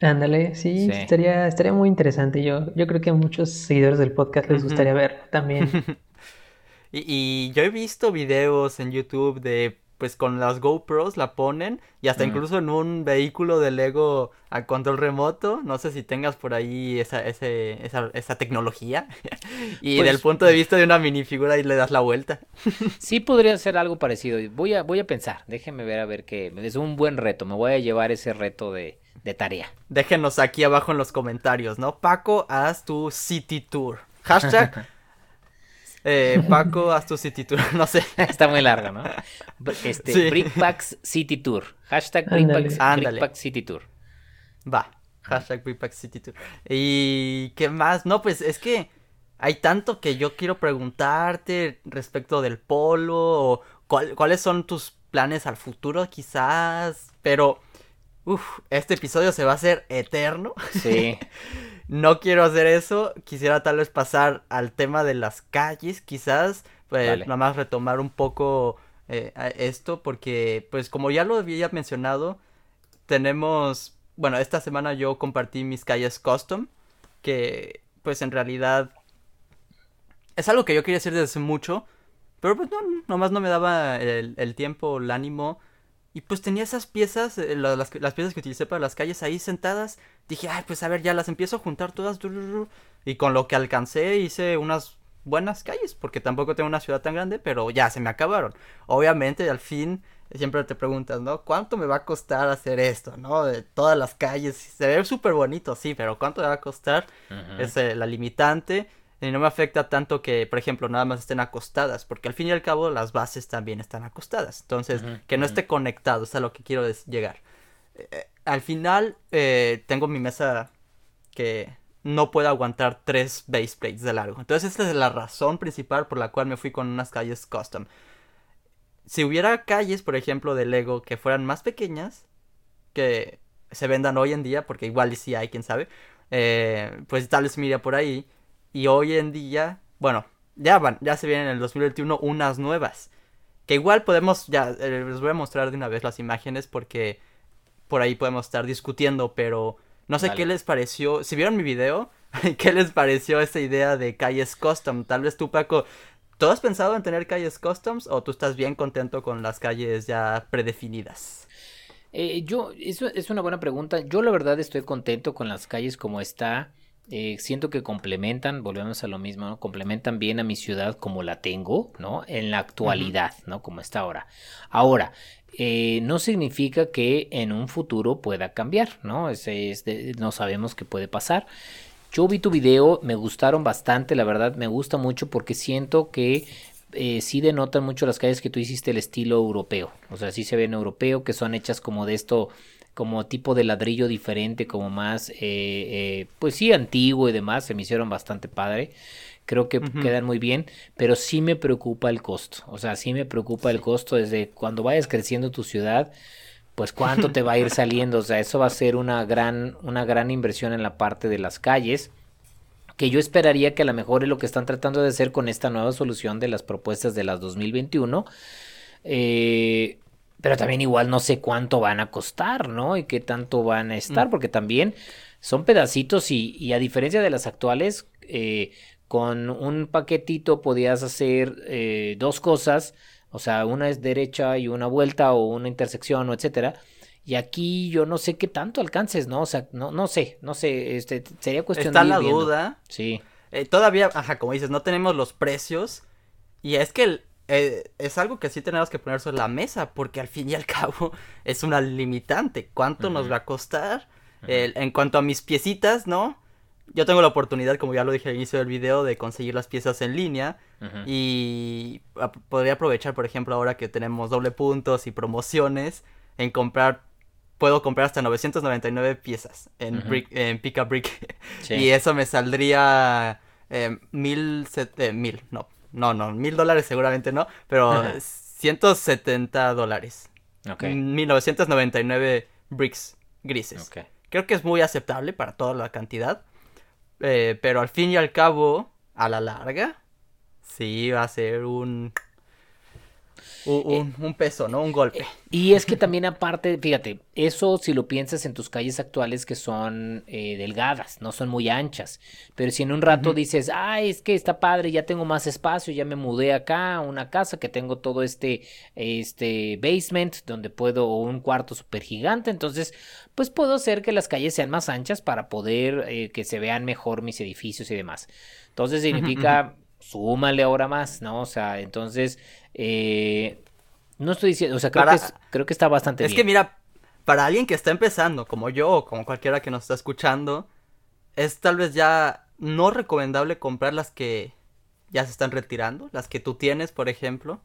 Ándale, sí, Estaría, estaría muy interesante. Yo, yo creo que a muchos seguidores del podcast les gustaría ver también. (laughs) y, y, yo he visto videos en YouTube de, pues con las GoPros la ponen y hasta incluso en un vehículo de Lego a control remoto. No sé si tengas por ahí esa, ese, esa, esa tecnología. (laughs) y del pues punto de vista de una minifigura y le das la vuelta. (laughs) sí podría ser algo parecido. Voy a, voy a pensar, déjenme ver a ver qué. Es un buen reto. Me voy a llevar ese reto de de tarea. Déjenos aquí abajo en los comentarios, ¿no? Paco, haz tu City Tour. Hashtag. (laughs) Eh, Paco, haz tu City Tour. (laughs) No sé. Está muy largo, ¿no? Este, Brickpacks City Tour. Hashtag Brickpacks, City Tour. Va. Hashtag Brickpacks City Tour. ¿Y qué más? No, pues es que hay tanto que yo quiero preguntarte respecto del polo o cuáles son tus planes al futuro quizás. Pero Uf, este episodio se va a hacer eterno. Sí. (laughs) no quiero hacer eso. Quisiera tal vez pasar al tema de las calles, quizás. Pues nada más retomar un poco eh, esto, porque, pues como ya lo había mencionado, tenemos. Bueno, esta semana yo compartí mis calles custom, que, pues en realidad. Es algo que yo quería hacer desde hace mucho. Pero pues no, nomás no me daba el, el tiempo, el ánimo y pues tenía esas piezas, eh, las, piezas que utilicé para las calles ahí sentadas. Dije, ay, pues a ver, ya las empiezo a juntar todas. Y con lo que alcancé hice unas buenas calles, porque tampoco tengo una ciudad tan grande, pero ya se me acabaron. Obviamente, al fin, siempre te preguntas, ¿no? ¿Cuánto me va a costar hacer esto, ¿no? De todas las calles. Se ve súper bonito, sí, pero ¿cuánto me va a costar? Es eh, la limitante. Y no me afecta tanto que, por ejemplo, nada más estén acostadas, porque al fin y al cabo las bases también están acostadas. Entonces, que no esté conectado, es a lo que quiero llegar. Eh, eh, al final, eh, tengo mi mesa que no puede aguantar tres base plates de largo. Entonces, esta es la razón principal por la cual me fui con unas calles custom. Si hubiera calles, por ejemplo, de Lego que fueran más pequeñas, que se vendan hoy en día, porque igual sí hay, quién sabe eh, pues tal vez me iría por ahí. Y hoy en día, bueno, ya van, ya se vienen en el 2021 unas nuevas. Que igual podemos, ya eh, les voy a mostrar de una vez las imágenes porque por ahí podemos estar discutiendo, pero no sé qué les pareció. Si vieron mi video, (laughs) ¿qué les pareció esta idea de calles custom? Tal vez tú, Paco, ¿tú has pensado en tener calles customs o tú estás bien contento con las calles ya predefinidas? Eh, yo, eso es una buena pregunta. Yo la verdad estoy contento con las calles como está. Eh, siento que complementan, volvemos a lo mismo, ¿no? complementan bien a mi ciudad como la tengo, ¿no? En la actualidad, ¿no? Como está ahora. Ahora, eh, no significa que en un futuro pueda cambiar, ¿no? Es no sabemos qué puede pasar. Yo vi tu video, me gustaron bastante, la verdad, me gusta mucho porque siento que eh, sí denotan mucho las calles que tú hiciste el estilo europeo. O sea, sí se ven europeo, que son hechas como de esto, como tipo de ladrillo diferente, como más, eh, eh, pues sí, antiguo y demás. Se me hicieron bastante padre. Creo que quedan muy bien, pero sí me preocupa el costo. O sea, sí me preocupa el costo desde cuando vayas creciendo tu ciudad pues cuánto te va a ir saliendo, o sea, eso va a ser una gran, una gran inversión en la parte de las calles que yo esperaría que a lo mejor es lo que están tratando de hacer con esta nueva solución de las propuestas de las 2021. Eh, pero también igual no sé cuánto van a costar, ¿no? Y qué tanto van a estar, mm. porque también son pedacitos y, a diferencia de las actuales, eh, con un paquetito podías hacer eh, dos cosas, o sea, una es derecha y una vuelta o una intersección o etcétera y aquí yo no sé qué tanto alcances, ¿no? O sea, no, no sé, no sé, este, sería cuestión Está de la duda. Sí. Eh, todavía, ajá, como dices, no tenemos los precios. Y es que eh, es algo que sí tenemos que poner sobre la mesa, porque al fin y al (laughs) cabo es una limitante. ¿Cuánto nos va a costar? en cuanto a mis piecitas, ¿no? Yo tengo la oportunidad, como ya lo dije al inicio del video, de conseguir las piezas en línea. Y podría aprovechar, por ejemplo, ahora que tenemos doble puntos y promociones, en comprar puedo comprar hasta 999 piezas en, brick, en Pick Brick. (laughs) Y eso me saldría eh, mil, eh, mil, no, no, no, mil dólares seguramente no, pero 170 dólares. Ok. 1999 bricks grises. Creo que es muy aceptable para toda la cantidad. Eh, pero al fin y al cabo, a la larga, sí va a ser un un, peso, ¿no? Un golpe. Y es que también aparte, fíjate, eso si lo piensas en tus calles actuales que son eh, delgadas, no son muy anchas, pero si en un rato dices, ay, es que está padre, ya tengo más espacio, ya me mudé acá a una casa que tengo todo este, este basement donde puedo, o un cuarto súper gigante, entonces, pues puedo hacer que las calles sean más anchas para poder eh, que se vean mejor mis edificios y demás. Entonces significa súmale ahora más, ¿no? O sea, entonces, eh, no estoy diciendo, o sea, creo, que, creo que está bastante bien. Es que mira, para alguien que está empezando, como yo, o como cualquiera que nos está escuchando, es tal vez ya no recomendable comprar las que ya se están retirando, las que tú tienes, por ejemplo.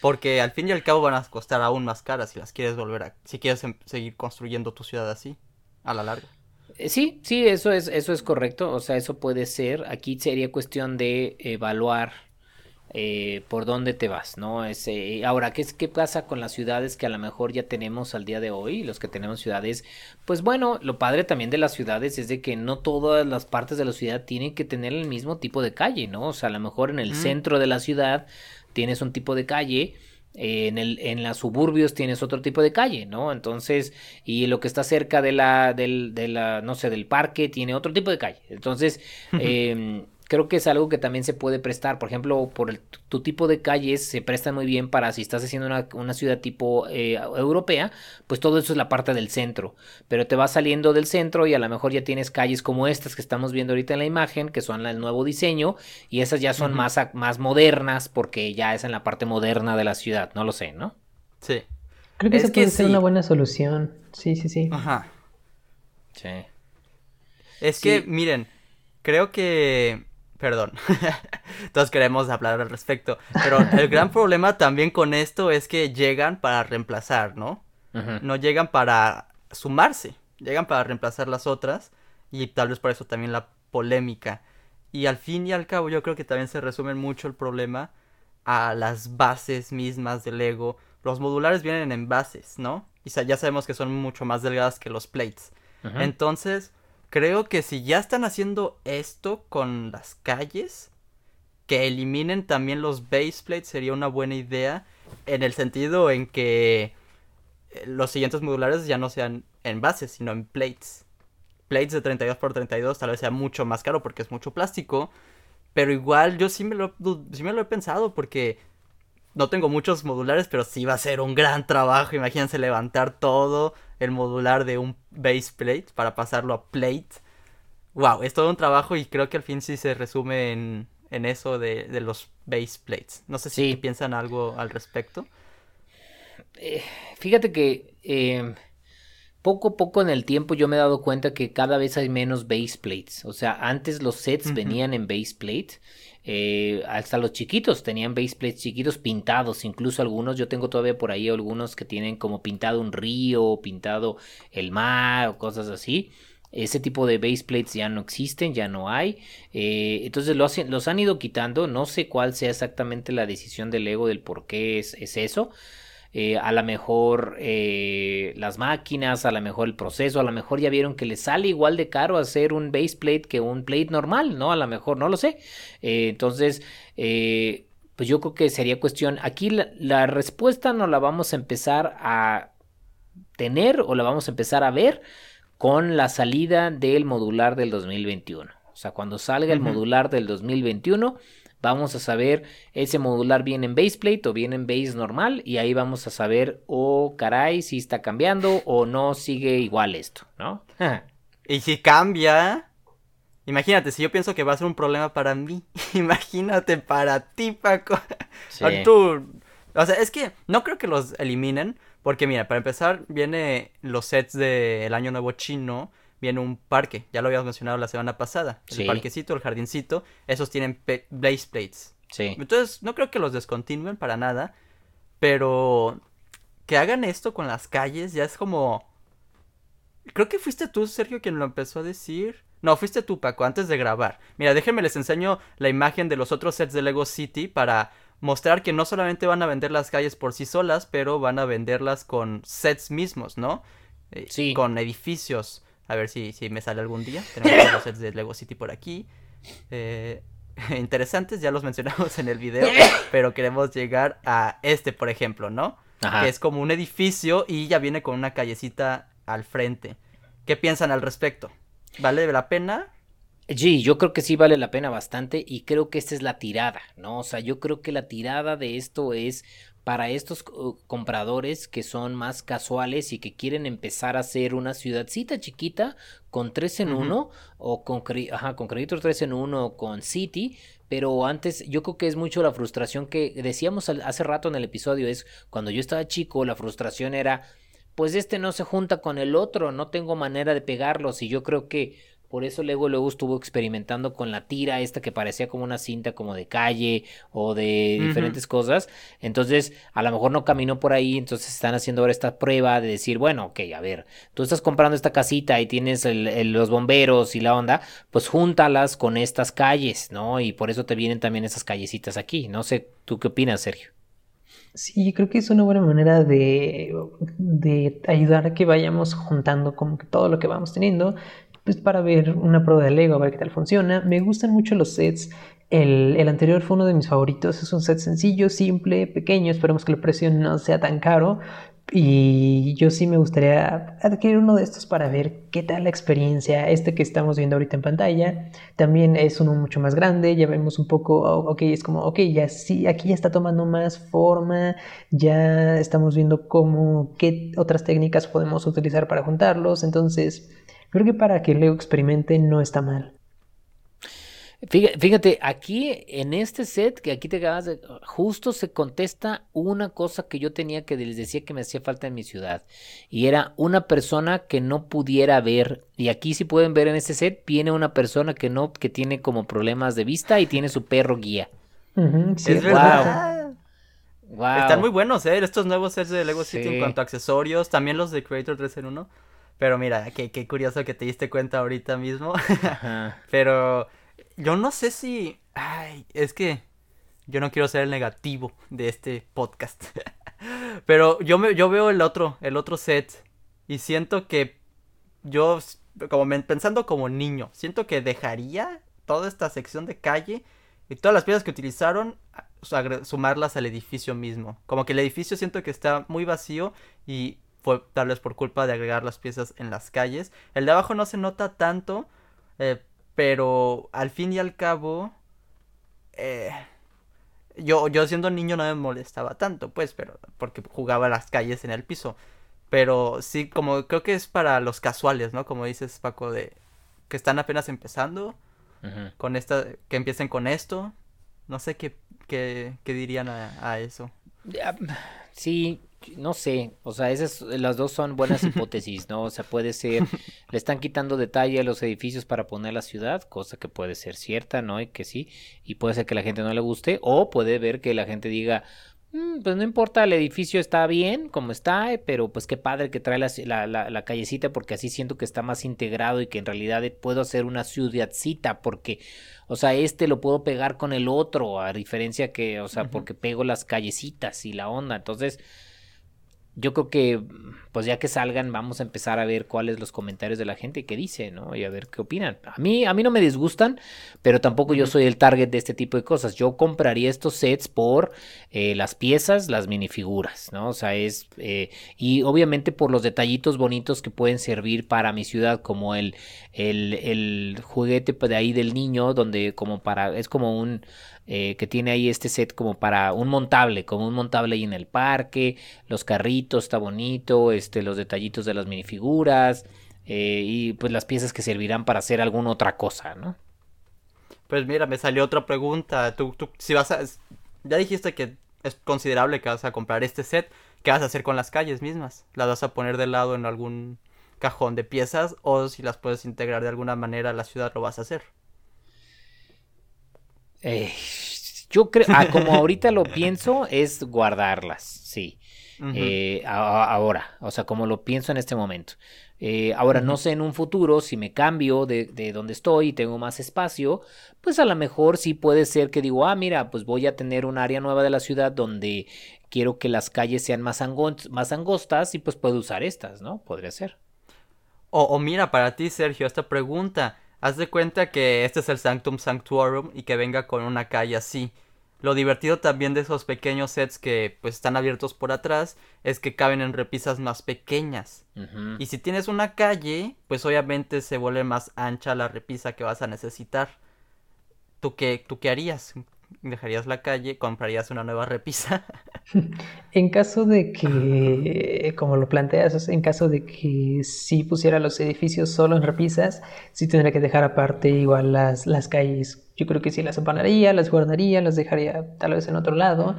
Porque al fin y al cabo van a costar aún más caras si las quieres volver a... si quieres em, seguir construyendo tu ciudad así, a la larga. Eh, sí, sí, eso es, eso es correcto. O sea, eso puede ser. Aquí sería cuestión de evaluar eh, por dónde te vas, ¿no? Ese, ahora, ¿qué, ¿qué pasa con las ciudades que a lo mejor ya tenemos al día de hoy? Los que tenemos ciudades, pues bueno, lo padre también de las ciudades es de que no todas las partes de la ciudad tienen que tener el mismo tipo de calle, ¿no? O sea, a lo mejor en el centro de la ciudad tienes un tipo de calle en, el, en las suburbios tienes otro tipo de calle, ¿no? Entonces, y lo que está cerca de la, del, de la, no sé, del parque tiene otro tipo de calle. Entonces, eh, creo que es algo que también se puede prestar. Por ejemplo, por el, tu tipo de calles se prestan muy bien para si estás haciendo una, ciudad tipo eh, europea, pues todo eso es la parte del centro. Pero te vas saliendo del centro y a lo mejor ya tienes calles como estas que estamos viendo ahorita en la imagen, que son el nuevo diseño, y esas ya son más, más modernas porque ya es en la parte moderna de la ciudad. No lo sé, ¿no? Sí. Creo que esa puede ser una buena solución. Sí, sí, sí. Ajá. Sí. Es que, miren, creo que Perdón. (laughs) Todos queremos hablar al respecto. Pero el gran problema también con esto es que llegan para reemplazar, ¿no? No llegan para sumarse. Llegan para reemplazar las otras. Y tal vez por eso también la polémica. Y al fin y al cabo yo creo que también se resume mucho el problema a las bases mismas del Lego. Los modulares vienen en bases, ¿no? Y ya sabemos que son mucho más delgadas que los plates. Entonces, creo que si ya están haciendo esto con las calles, que eliminen también los baseplates sería una buena idea. En el sentido en que eh, los siguientes modulares ya no sean en bases, sino en plates. Plates de 32 x 32 tal vez sea mucho más caro porque es mucho plástico. Pero igual yo sí me lo, sí me lo he pensado porque no tengo muchos modulares, pero sí va a ser un gran trabajo. Imagínense levantar todo el modular de un base plate para pasarlo a plate. Wow, es todo un trabajo y creo que al fin sí se resume en, en eso de, de, los base plates. No sé si piensan algo al respecto. Eh, fíjate que eh, poco a poco en el tiempo yo me he dado cuenta que cada vez hay menos base plates. O sea, antes los sets venían en base plate. Eh, hasta los chiquitos tenían base plates chiquitos pintados, incluso algunos, yo tengo todavía por ahí algunos que tienen como pintado un río, pintado el mar o cosas así. Ese tipo de base plates ya no existen, ya no hay. Eh, entonces los han ido quitando. No sé cuál sea exactamente la decisión del Lego del por qué es, es eso. Eh, a lo mejor eh, las máquinas, a lo mejor el proceso, a lo mejor ya vieron que les sale igual de caro hacer un base plate que un plate normal, ¿no? A lo mejor, no lo sé. Eh, entonces, pues yo creo que sería cuestión, aquí la, la respuesta no la vamos a empezar a tener o la vamos a empezar a ver con la salida del modular del 2021. O sea, cuando salga el modular del 2021, vamos a saber ese modular viene en baseplate o viene en base normal y ahí vamos a saber, oh caray, si está cambiando o no sigue igual esto, ¿no? (laughs) y si cambia, imagínate, si yo pienso que va a ser un problema para mí, (laughs) imagínate para ti, Paco. o sea, es que no creo que los eliminen, porque mira, para empezar, viene los sets del Año Nuevo Chino viene un parque, ya lo habíamos mencionado la semana pasada, el parquecito, el jardincito, esos tienen blaze plates. Sí. Entonces, no creo que los descontinúen para nada, pero que hagan esto con las calles ya es como Creo que fuiste tú, Sergio, quien lo empezó a decir. No, fuiste tú, Paco, antes de grabar. Mira, déjenme les enseño la imagen de los otros sets de Lego City para mostrar que no solamente van a vender las calles por sí solas, pero van a venderlas con sets mismos, ¿no? Eh, sí. Con edificios. A ver si, si me sale algún día. Tenemos los sets de Lego City por aquí. Eh, (laughs) interesantes, ya los mencionamos en el video. (laughs) pero queremos llegar a este, por ejemplo, ¿no? Que es como un edificio y ya viene con una callecita al frente. ¿Qué piensan al respecto? ¿Vale la pena? Sí, yo creo que sí vale la pena bastante y creo que esta es la tirada, ¿no? O sea, yo creo que la tirada de esto es para estos uh, compradores que son más casuales y que quieren empezar a hacer una ciudadcita chiquita con 3 en 1 o con, ajá, con Creditor 3 en 1 o con City, pero antes yo creo que es mucho la frustración que decíamos hace rato en el episodio, es cuando yo estaba chico, la frustración era, pues este no se junta con el otro, no tengo manera de pegarlos y yo creo que por eso luego luego estuvo experimentando con la tira esta que parecía como una cinta como de calle o de diferentes cosas. Entonces, a lo mejor no caminó por ahí, entonces están haciendo ahora esta prueba de decir, bueno, ok, a ver, tú estás comprando esta casita y tienes los bomberos y la onda, pues júntalas con estas calles, ¿no? Y por eso te vienen también esas callecitas aquí. No sé, ¿tú qué opinas, Sergio? Sí, creo que es una buena manera de, de ayudar a que vayamos juntando como que todo lo que vamos teniendo pues para ver una prueba de Lego, a ver qué tal funciona. Me gustan mucho los sets. El, anterior fue uno de mis favoritos. Es un set sencillo, simple, pequeño. Esperemos que el precio no sea tan caro. Y yo sí me gustaría adquirir uno de estos para ver qué tal la experiencia. Este que estamos viendo ahorita en pantalla también es uno mucho más grande. Ya vemos un poco, oh, ok, es como, ok, ya sí, aquí ya está tomando más forma. Ya estamos viendo cómo, qué otras técnicas podemos utilizar para juntarlos. Entonces, Creo que para que Leo experimente no está mal. Fíjate, aquí en este set que aquí te acabas de. Justo se contesta una cosa que yo tenía que les decía que me hacía falta en mi ciudad. Y era una persona que no pudiera ver. Y aquí, si pueden ver en este set, viene una persona que no, que tiene como problemas de vista y tiene su perro guía. es verdad. Están muy buenos, ¿eh? Estos nuevos sets de Lego City en cuanto a accesorios. También los de Creator 3 en 1. Pero mira, qué, qué curioso que te diste cuenta ahorita mismo. (laughs) Pero yo no sé si... Ay, es que yo no quiero ser el negativo de este podcast. (laughs) Pero yo, me, yo veo el otro, el otro set. Y siento que yo como pensando como niño, siento que dejaría toda esta sección de calle y todas las piezas que utilizaron, sumarlas al edificio mismo. Como que el edificio siento que está muy vacío y fue tal vez por culpa de agregar las piezas en las calles. El de abajo no se nota tanto, eh, pero al fin y al cabo, eh, yo, yo siendo niño no me molestaba tanto, pues, pero porque jugaba las calles en el piso. Pero sí, como creo que es para los casuales, ¿no? Como dices, Paco, de que están apenas empezando con esta, que empiecen con esto. No sé qué, qué, qué dirían a, a eso. Sí, no sé, o sea, esas, las dos son buenas (laughs) hipótesis, ¿no? O sea, puede ser, le están quitando detalle a los edificios para poner la ciudad, cosa que puede ser cierta, ¿no? Y que sí, y puede ser que la gente no le guste, o puede ver que la gente diga, mm, pues no importa, el edificio está bien como está, pero pues qué padre que trae la, la, la, callecita porque así siento que está más integrado y que en realidad puedo hacer una ciudadcita porque, o sea, este lo puedo pegar con el otro, a diferencia que, o sea, porque pego las callecitas y la onda, entonces yo creo que, pues ya que salgan, vamos a empezar a ver cuáles los comentarios de la gente que dice, ¿no? Y a ver qué opinan. A mí, a mí no me disgustan, pero tampoco yo soy el target de este tipo de cosas. Yo compraría estos sets por eh, las piezas, las minifiguras, ¿no? O sea, es, eh, y obviamente por los detallitos bonitos que pueden servir para mi ciudad, como el, el, el juguete de ahí del niño, donde como para, es como un eh, que tiene ahí este set como para un montable, como un montable ahí en el parque, los carritos, está bonito, este, los detallitos de las minifiguras eh, y pues las piezas que servirán para hacer alguna otra cosa, ¿no? Pues mira, me salió otra pregunta. Tú, tú, si vas a, ya dijiste que es considerable que vas a comprar este set. ¿Qué vas a hacer con las calles mismas? ¿Las vas a poner de lado en algún cajón de piezas o si las puedes integrar de alguna manera a la ciudad lo vas a hacer? Eh, yo creo, ah, como ahorita lo pienso, es guardarlas, sí. Eh, ahora, o sea, como lo pienso en este momento. Eh, ahora, no sé en un futuro si me cambio de, de, donde estoy y tengo más espacio, pues a lo mejor sí puede ser que digo, ah, mira, pues voy a tener un área nueva de la ciudad donde quiero que las calles sean más, más angostas y pues puedo usar estas, ¿no? Podría ser. O, o mira, para ti, Sergio, esta pregunta. Haz de cuenta que este es el Sanctum Sanctuarum y que venga con una calle así. Lo divertido también de esos pequeños sets que pues están abiertos por atrás es que caben en repisas más pequeñas. Y si tienes una calle, pues obviamente se vuelve más ancha la repisa que vas a necesitar. ¿Tú qué, tú qué harías? ¿Dejarías la calle? ¿Comprarías una nueva repisa? (laughs) en caso de que, como lo planteas, en caso de que si pusiera los edificios solo en repisas, sí tendría que dejar aparte igual las, las calles. Yo creo que sí las apanaría, las guardaría, las dejaría tal vez en otro lado,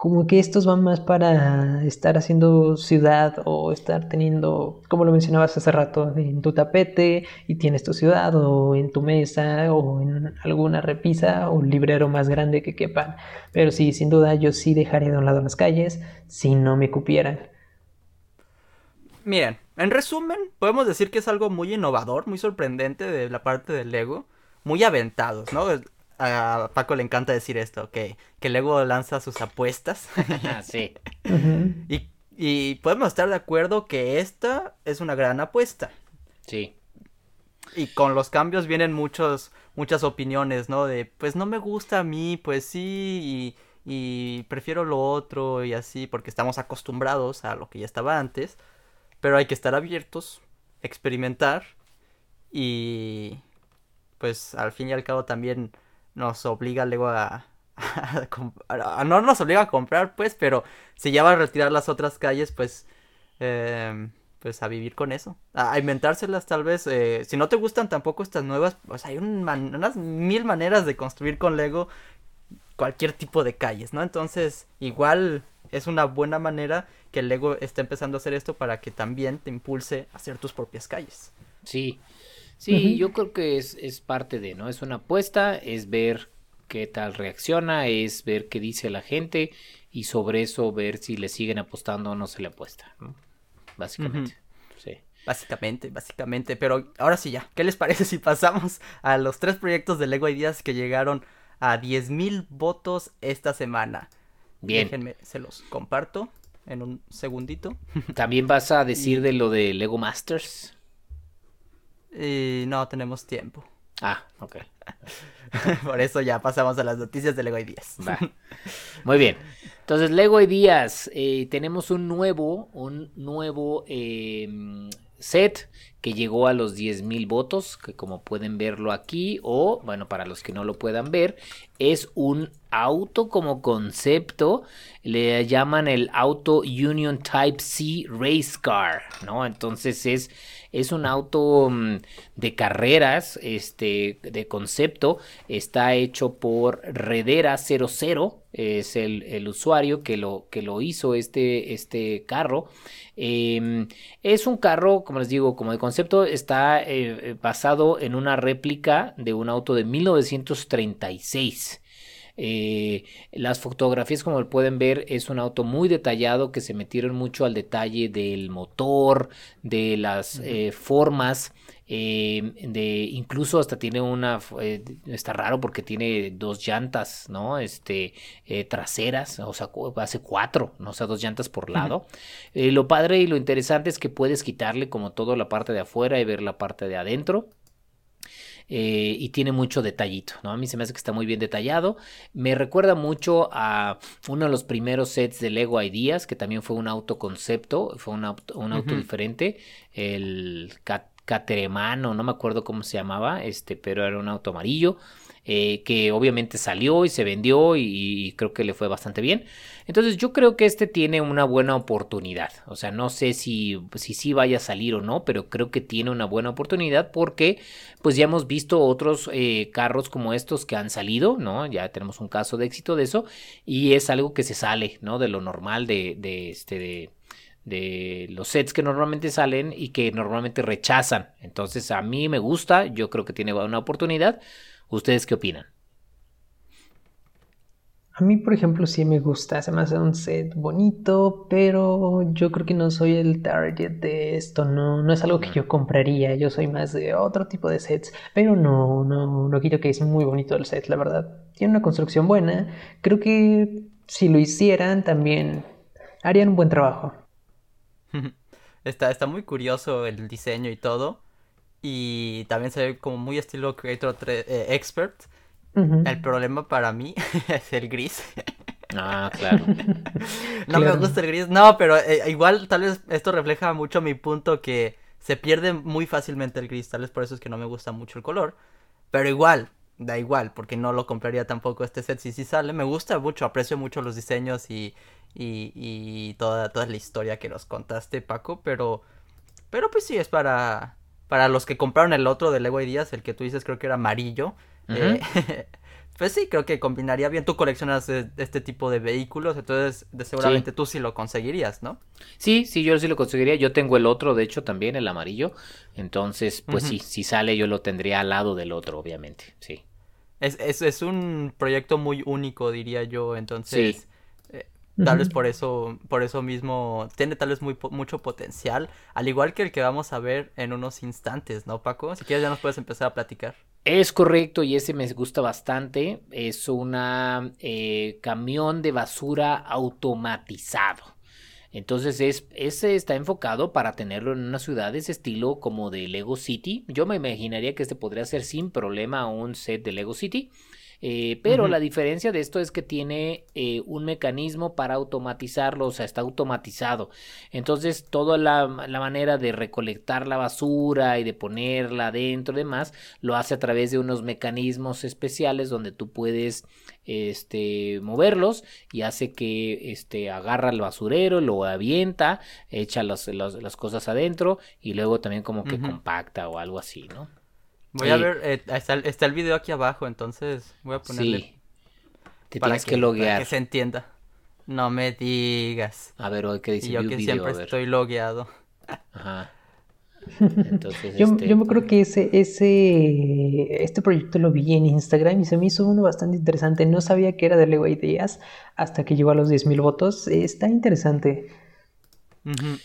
como que estos van más para estar haciendo ciudad o estar teniendo, como lo mencionabas hace rato, en tu tapete y tienes tu ciudad o en tu mesa o en alguna repisa o un librero más grande que quepan. Pero sí, sin duda yo sí dejaría de un lado las calles si no me cupieran. Miren, en resumen, podemos decir que es algo muy innovador, muy sorprendente de la parte del Lego, muy aventados, ¿no? A Paco le encanta decir esto, que, que Lego lanza sus apuestas. (laughs) sí. y, y podemos estar de acuerdo que esta es una gran apuesta. Sí. Y con los cambios vienen muchos, muchas opiniones, ¿no? De, pues no me gusta a mí, pues sí, y, y prefiero lo otro y así, porque estamos acostumbrados a lo que ya estaba antes. Pero hay que estar abiertos, experimentar y pues al fin y al cabo también nos obliga luego (laughs) a, no nos obliga a comprar, pues, pero si ya va a retirar las otras calles, pues, em, pues a vivir con eso, a, inventárselas tal vez. Eh, si no te gustan tampoco estas nuevas, pues hay unas mil maneras de construir con Lego cualquier tipo de calles, ¿no? Entonces, igual es una buena manera que Lego esté empezando a hacer esto para que también te impulse a hacer tus propias calles. Sí, Sí, yo creo que es, es parte de, ¿no? Es una apuesta, es ver qué tal reacciona, es ver qué dice la gente y sobre eso ver si le siguen apostando o no se le apuesta, ¿no? Básicamente. Sí. Básicamente, básicamente. Pero ahora sí ya, ¿qué les (laughs) parece si pasamos a los tres proyectos de Lego Ideas que llegaron a 10.000 votos esta semana? Bien. Déjenme, se los comparto en un segundito. También vas a decir de lo de Lego Masters. Y no tenemos tiempo. Ah, ok. (laughs) Por eso ya pasamos a las noticias de Lego Ideas. Va. Muy bien. Entonces, Lego Ideas, eh, tenemos un nuevo, un nuevo eh, set que llegó a los 10.000 votos, que como pueden verlo aquí, o bueno, para los que no lo puedan ver, es un auto como concepto, le llaman el Auto Union Type C Race Car, ¿no? Entonces es, es un auto mm, de carreras, este, de concepto, está hecho por Redera 00, es el, usuario que lo, que lo hizo este, este carro. Em, es un carro, como les digo, como de concepto, está eh, basado en una réplica de un auto de 1936. Eh, las fotografías, como pueden ver, es un auto muy detallado que se metieron mucho al detalle del motor, de las eh, formas. Eh, de incluso hasta tiene una está raro porque tiene dos llantas no este traseras o sea hace cuatro no o sea dos llantas por lado. Lo padre y lo interesante es que puedes quitarle como todo la parte de afuera y ver la parte de adentro eh, y tiene mucho detallito, ¿no? A mí se me hace que está muy bien detallado. Me recuerda mucho a uno de los primeros sets de Lego Ideas, que también fue un auto concepto, fue un auto, un auto diferente, el Cateremano, no me acuerdo cómo se llamaba, este, pero era un auto amarillo. Eh, que obviamente salió y se vendió y, creo que le fue bastante bien. Entonces yo creo que este tiene una buena oportunidad. O sea, no sé si, si sí vaya a salir o no, pero creo que tiene una buena oportunidad porque pues ya hemos visto otros eh, carros como estos que han salido, ¿no? Ya tenemos un caso de éxito de eso y es algo que se sale, ¿no? De lo normal de, de este de de los sets que normalmente salen y que normalmente rechazan. Entonces a mí me gusta, yo creo que tiene una oportunidad. ¿Ustedes qué opinan? A mí, por ejemplo, sí me gusta, se me hace un set bonito, pero yo creo que no soy el target de esto, no, no es algo que yo compraría, yo soy más de otro tipo de sets, pero no, no, no quito que es muy bonito el set, la verdad. Tiene una construcción buena, creo que si lo hicieran también harían un buen trabajo. (laughs) Está, está muy curioso el diseño y todo. Y también se ve como muy estilo Creator eh, Expert. El problema para mí (laughs) es el gris. Ah, claro. (laughs) no me gusta el gris. No, pero eh, igual tal vez esto refleja mucho mi punto que se pierde muy fácilmente el gris. Tal vez por eso es que no me gusta mucho el color. Pero igual, da igual, porque no lo compraría tampoco este set si sí sale. Me gusta mucho, aprecio mucho los diseños y, y, y toda, toda la historia que nos contaste, Paco. Pero, pero pues sí, es para para los que compraron el otro de Lego Ideas, el que tú dices creo que era amarillo. Eh, (laughs) pues sí, creo que combinaría bien. Tú coleccionas este tipo de vehículos, entonces seguramente tú sí lo conseguirías, ¿no? Sí, sí, yo sí lo conseguiría. Yo tengo el otro, de hecho, también, el amarillo. Entonces, pues sí, si sale yo lo tendría al lado del otro, obviamente, sí. Es, es, es un proyecto muy único, diría yo, entonces... Tal vez por eso, por eso mismo tiene tal vez muy, mucho potencial, al igual que el que vamos a ver en unos instantes, ¿no, Paco? Si quieres ya nos puedes empezar a platicar. Es correcto y ese me gusta bastante. Es una eh, camión de basura automatizado. Entonces es, ese está enfocado para tenerlo en una ciudad de ese estilo como de Lego City. Yo me imaginaría que este podría ser sin problema un set de Lego City. Eh, pero la diferencia de esto es que tiene eh, un mecanismo para automatizarlo, o sea, está automatizado. Entonces, toda la, manera de recolectar la basura y de ponerla adentro y demás, lo hace a través de unos mecanismos especiales donde tú puedes este, moverlos y hace que este, agarra el basurero, lo avienta, echa las, cosas adentro y luego también como que compacta o algo así, ¿no? Voy a ver, eh, está, el video aquí abajo, entonces voy a ponerle. Sí. Te tienes que, loguear. Para que se entienda. No me digas. A ver, hoy que dice yo que siempre estoy logueado. Ajá. (laughs) Entonces, yo, este... yo me creo que ese, ese, este proyecto lo vi en Instagram y se me hizo uno bastante interesante. No sabía que era de Lego Ideas hasta que llegó a los 10.000 votos. Está interesante.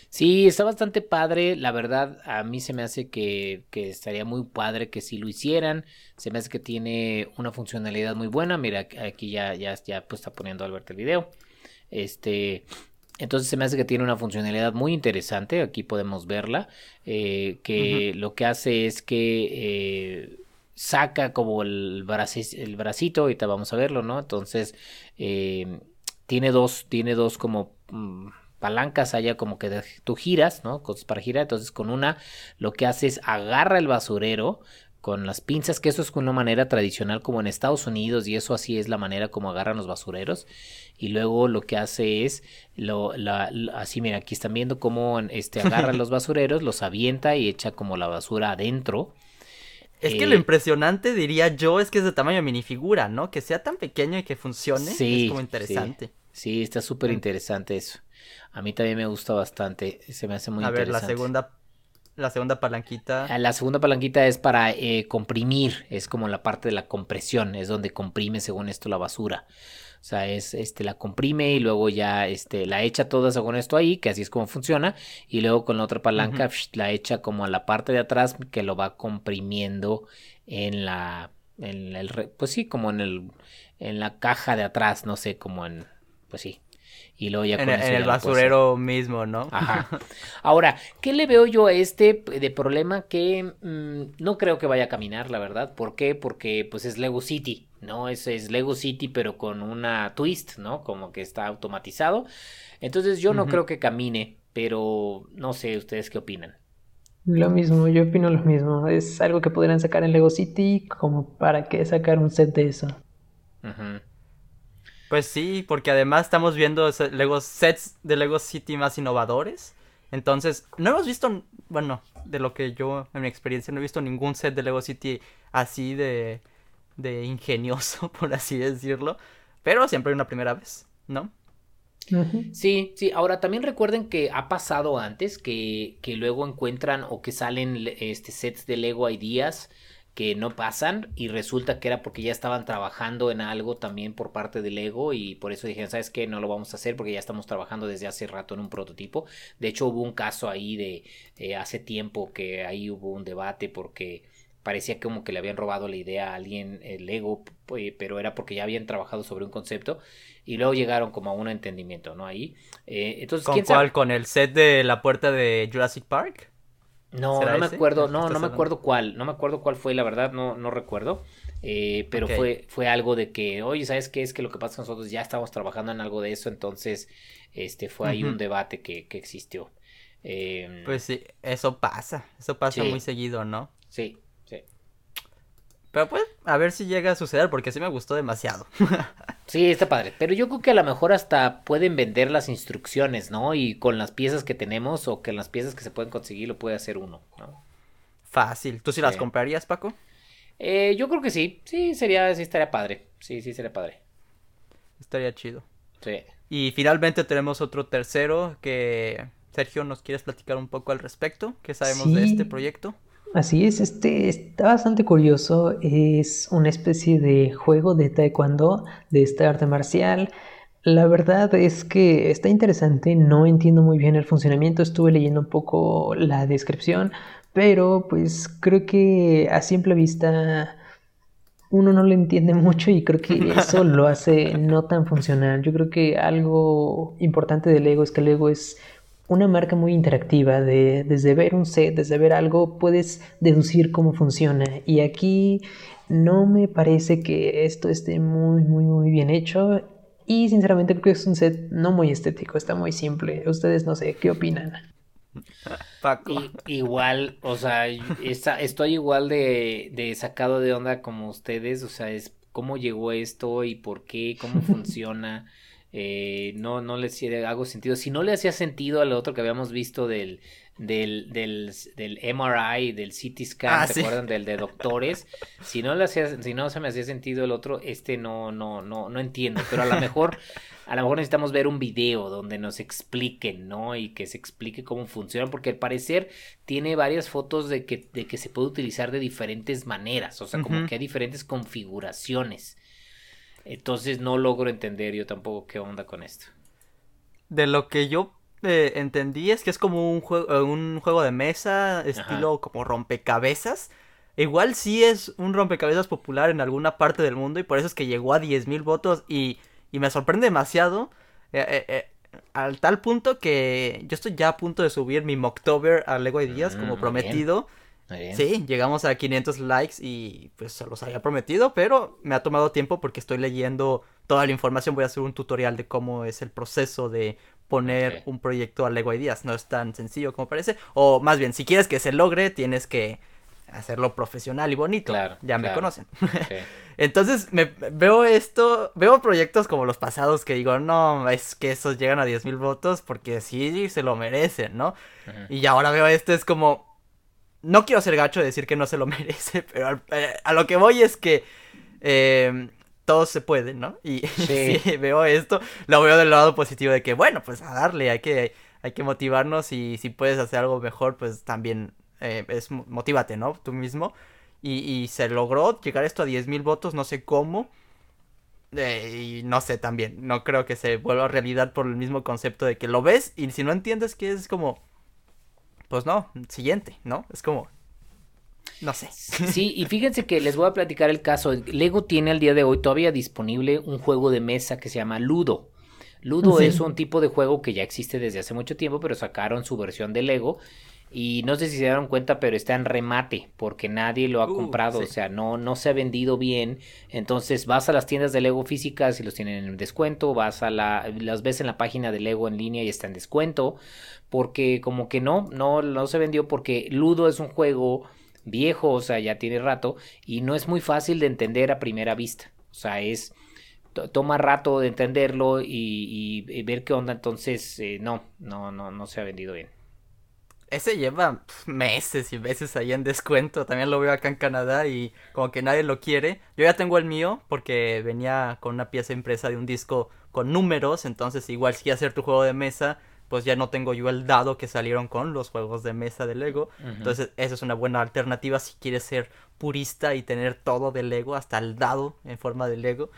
Sí, está bastante padre. La verdad, a mí se me hace que, estaría muy padre que si lo hicieran. Se me hace que tiene una funcionalidad muy buena. Mira, aquí ya, ya, ya pues, está poniendo Alberto el video. Este. Entonces se me hace que tiene una funcionalidad muy interesante, aquí podemos verla, eh, que lo que hace es que eh, saca como el, el bracito, ahorita vamos a verlo, ¿no? Entonces eh, tiene dos, tiene dos como... Mm, palancas allá como que tú giras, ¿no? Para girar, entonces con una lo que hace es agarra el basurero, con las pinzas, que eso es una manera tradicional como en Estados Unidos y eso así es la manera como agarran los basureros y luego lo que hace es lo, así mira aquí están viendo cómo este agarra (laughs) los basureros los avienta y echa como la basura adentro. Es que lo eh, impresionante diría yo es que es de tamaño de minifigura no que sea tan pequeño y que funcione es como interesante. Sí, está súper interesante eso a mí también me gusta bastante se me hace muy interesante a ver la segunda la segunda palanquita. Ah, la segunda palanquita es para eh, comprimir, es como la parte de la compresión, es donde comprime según esto la basura. O sea, es este la comprime y luego ya este la echa toda según esto ahí, que así es como funciona, y luego con la otra palanca la echa como a la parte de atrás que lo va comprimiendo en la en el pues sí, como en el en la caja de atrás, no sé, como en pues sí, y luego ya en, el basurero mismo, ¿no? Ajá. (laughs) Ahora, ¿qué le veo yo a este de problema que mm, no creo que vaya a caminar, la verdad? ¿Por qué? Porque pues es Lego City, ¿no? Es, es Lego City pero con una twist, ¿no? Como que está automatizado. Entonces yo no creo que camine, pero no sé, ¿ustedes qué opinan? Lo mismo, yo opino lo mismo. Es algo que podrían sacar en Lego City, como para qué sacar un set de eso. Ajá. Pues sí, porque además estamos viendo Lego sets de Lego City más innovadores. Entonces, no hemos visto, bueno, de lo que yo, en mi experiencia, no he visto ningún set de Lego City así de, de ingenioso, (laughs) por así decirlo. Pero siempre hay una primera vez, ¿no? Sí, sí. Ahora también recuerden que ha pasado antes que, que luego encuentran o que salen este, sets de Lego Ideas que no pasan y resulta que era porque ya estaban trabajando en algo también por parte del Lego y por eso dijeron, ¿sabes qué? No lo vamos a hacer porque ya estamos trabajando desde hace rato en un prototipo. De hecho hubo un caso ahí de eh, hace tiempo que ahí hubo un debate porque parecía como que le habían robado la idea a alguien el Lego, pero era porque ya habían trabajado sobre un concepto y luego llegaron como a un entendimiento, ¿no? Ahí. Eh, entonces, ¿Con cuál? ¿Con el set de la puerta de Jurassic Park? No, no me acuerdo, no, no me acuerdo cuál, no me acuerdo cuál fue, la verdad, no, no recuerdo. Eh, pero fue, fue algo de que, oye, ¿sabes qué? Es que lo que pasa con nosotros ya estamos trabajando en algo de eso, entonces, este, fue ahí un debate que, que existió. Em, pues sí, eso pasa, eso pasa muy seguido, ¿no? Sí, pero pues, a ver si llega a suceder, porque sí me gustó demasiado. (laughs) sí, está padre. Pero yo creo que a lo mejor hasta pueden vender las instrucciones, ¿no? Y con las piezas que tenemos o que las piezas que se pueden conseguir lo puede hacer uno, ¿no? Fácil. ¿Tú sí, las comprarías, Paco? Eh, yo creo que sí. Sí, sería, sí estaría padre. Sí, sí, sería padre. Estaría chido. Sí. Y finalmente tenemos otro tercero que Sergio nos quieres platicar un poco al respecto. ¿Qué sabemos de este proyecto? Así es, este está bastante curioso. Es una especie de juego de taekwondo, de esta arte marcial. La verdad es que está interesante, no entiendo muy bien el funcionamiento, estuve leyendo un poco la descripción, pero pues creo que a simple vista uno no lo entiende (laughs) mucho y creo que eso lo hace no tan funcional. Yo creo que algo importante del Lego es que el Lego es una marca muy interactiva, de, desde ver un set, desde ver algo, puedes deducir cómo funciona. Y aquí no me parece que esto esté muy, muy, muy bien hecho. Y sinceramente creo que es un set no muy estético, está muy simple. Ustedes no sé, ¿qué opinan? Paco. igual, o sea, estoy igual de, de sacado de onda como ustedes, o sea, es cómo llegó esto y por qué, cómo (laughs) funciona. Eh, no, no le hago sentido. Si no le hacía sentido al otro que habíamos visto del, del, del, del MRI, del CT scan, ah, ¿se acuerdan? Del de doctores. (laughs) Si no le hacía, si no se me hacía sentido el otro, este no, no, no, no entiendo. Pero a lo mejor, a lo mejor necesitamos ver un video donde nos expliquen, ¿no? Y que se explique cómo funciona, porque al parecer tiene varias fotos de que, de que se puede utilizar de diferentes maneras. O sea, como que hay diferentes configuraciones. Entonces no logro entender yo tampoco qué onda con esto. De lo que yo eh, entendí es que es como un juego, eh, un juego de mesa, estilo como rompecabezas. Igual sí es un rompecabezas popular en alguna parte del mundo y por eso es que llegó a 10.000 votos y, y, me sorprende demasiado. Eh, al tal punto que yo estoy ya a punto de subir mi Mocktober a Lego Ideas Mm, como prometido. Muy bien. Sí, llegamos a 500 likes y pues se los había prometido, pero me ha tomado tiempo porque estoy leyendo toda la información. Voy a hacer un tutorial de cómo es el proceso de poner un proyecto a Lego Ideas. No es tan sencillo como parece. O más bien, si quieres que se logre, tienes que hacerlo profesional y bonito. Claro, Ya me conocen. (laughs) Entonces me veo esto, veo proyectos como los pasados que digo, no, es que esos llegan a 10.000 votos porque sí se lo merecen, ¿no? Ujú. Y ahora veo esto, es como, no quiero ser gacho de decir que no se lo (laughs) merece, pero eh, a lo que voy es que eh, todo se puede, ¿no? Y (laughs) Sí. sí, veo esto, lo veo del lado positivo de que, bueno, pues a darle, hay que, hay que motivarnos y si puedes hacer algo mejor, pues también eh, es mo- motívate, ¿no? Tú mismo. Y, y se logró llegar esto a 10.000 votos, no sé cómo. Eh, y no sé también, no creo que se vuelva realidad por el mismo concepto de que lo ves y si no entiendes que es como, pues no, siguiente, ¿no? Es como, no sé. Sí, y fíjense que les voy a platicar el caso. Lego tiene al día de hoy todavía disponible un juego de mesa que se llama Ludo. Ludo Sí. es un tipo de juego que ya existe desde hace mucho tiempo, pero sacaron su versión de Lego. Y no sé si se dieron cuenta, pero está en remate, porque nadie lo ha Uh, comprado, sí. o sea, no, no se ha vendido bien. Entonces vas a las tiendas de Lego físicas y los tienen en descuento, vas a la, las ves en la página de Lego en línea y está en descuento, porque como que no, no, no se vendió porque Ludo es un juego viejo, o sea, ya tiene rato, y no es muy fácil de entender a primera vista. O sea, es to- toma rato de entenderlo y, y- y ver qué onda, entonces eh, no, no, no, no se ha vendido bien. Ese lleva meses y meses ahí en descuento. También lo veo acá en Canadá y como que nadie lo quiere. Yo ya tengo el mío porque venía con una pieza impresa de un disco con números. Entonces igual si hacer tu juego de mesa, pues ya no tengo yo el dado que salieron con los juegos de mesa de Lego. Entonces esa es una buena alternativa si quieres ser purista y tener todo de Lego, hasta el dado en forma de Lego.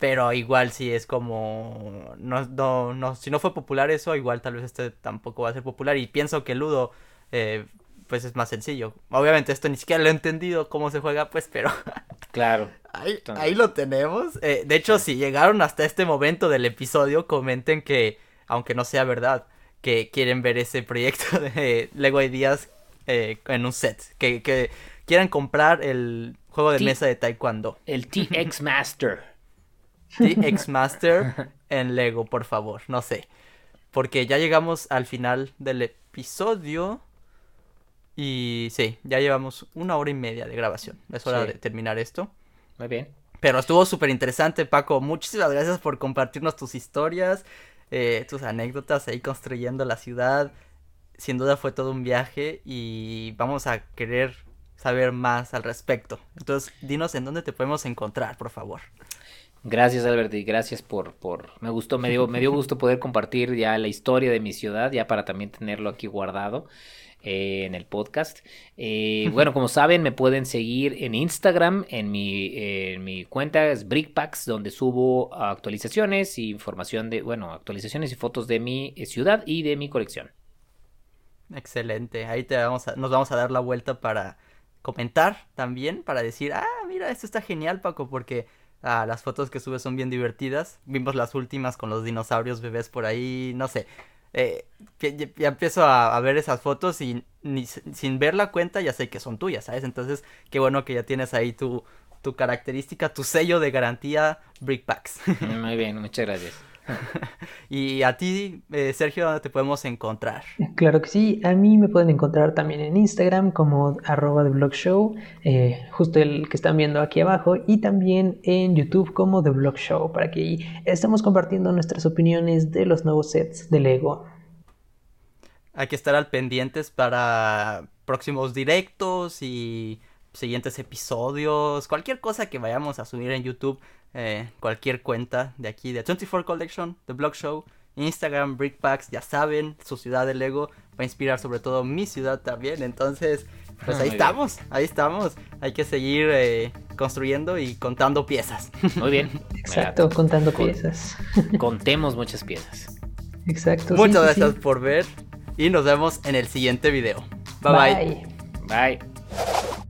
Pero igual si es como... No, no, no, si no fue popular eso, igual tal vez este tampoco va a ser popular. Y pienso que Ludo, eh, pues es más sencillo. Obviamente esto ni siquiera lo he entendido cómo se juega, pues, pero (laughs) Claro. ahí, ahí lo tenemos. Eh, de hecho, si llegaron hasta este momento del episodio, comenten que, aunque no sea verdad, que quieren ver ese proyecto (laughs) de Lego Ideas eh, en un set. Que, que quieran comprar el juego de mesa de Taekwondo. El TX Master. TX (laughs) Master en Lego, por favor. No sé. Porque ya llegamos al final del episodio. Y sí, ya llevamos una hora y media de grabación. Es hora Sí. de terminar esto. Muy bien. Pero estuvo súper interesante, Paco. Muchísimas gracias por compartirnos tus historias, eh, tus anécdotas ahí construyendo la ciudad. Sin duda fue todo un viaje y vamos a querer saber más al respecto. Entonces, dinos en dónde te podemos encontrar, por favor. Gracias, Albert, y gracias por, por, me gustó, me dio, me dio gusto poder compartir ya la historia de mi ciudad, ya para también tenerlo aquí guardado eh, en el podcast. Eh, bueno, como saben, me pueden seguir en Instagram, en mi, en mi cuenta es Brickpacks, donde subo actualizaciones y información de, bueno, actualizaciones y fotos de mi eh, ciudad y de mi colección. Excelente. Ahí te vamos a- nos vamos a dar la vuelta para comentar también, para decir, ah, mira, esto está genial, Paco, porque ah, las fotos que subes son bien divertidas. Vimos las últimas con los dinosaurios bebés por ahí, no sé. Eh, ya, empiezo a, ver esas fotos y sin ver la cuenta ya sé que son tuyas, ¿sabes? Entonces, qué bueno que ya tienes ahí tu, tu característica, tu sello de garantía Brickpacks. (laughs) Muy bien, muchas gracias. (laughs) y a ti, eh, Sergio, ¿dónde te podemos encontrar? Claro que sí, a mí me pueden encontrar también en Instagram como arroba The Blog Show, eh, justo el que están viendo aquí abajo, y también en YouTube como The Blog Show, para que ahí estemos compartiendo nuestras opiniones de los nuevos sets de Lego. Hay que estar al pendientes para próximos directos y siguientes episodios, cualquier cosa que vayamos a subir en YouTube, eh, cualquier cuenta de aquí de 24 Collection, The Blog Show, Instagram, Brickpacks, ya saben, su ciudad de Lego va a inspirar sobre todo mi ciudad también, entonces pues Ah, ahí muy bien. estamos, ahí estamos, hay que seguir eh, construyendo y contando piezas. Muy bien. (laughs) Exacto, contando Con- piezas. Contemos muchas piezas. Exacto. Muchas sí, gracias sí. por ver y nos vemos en el siguiente video. bye. bye. Bye.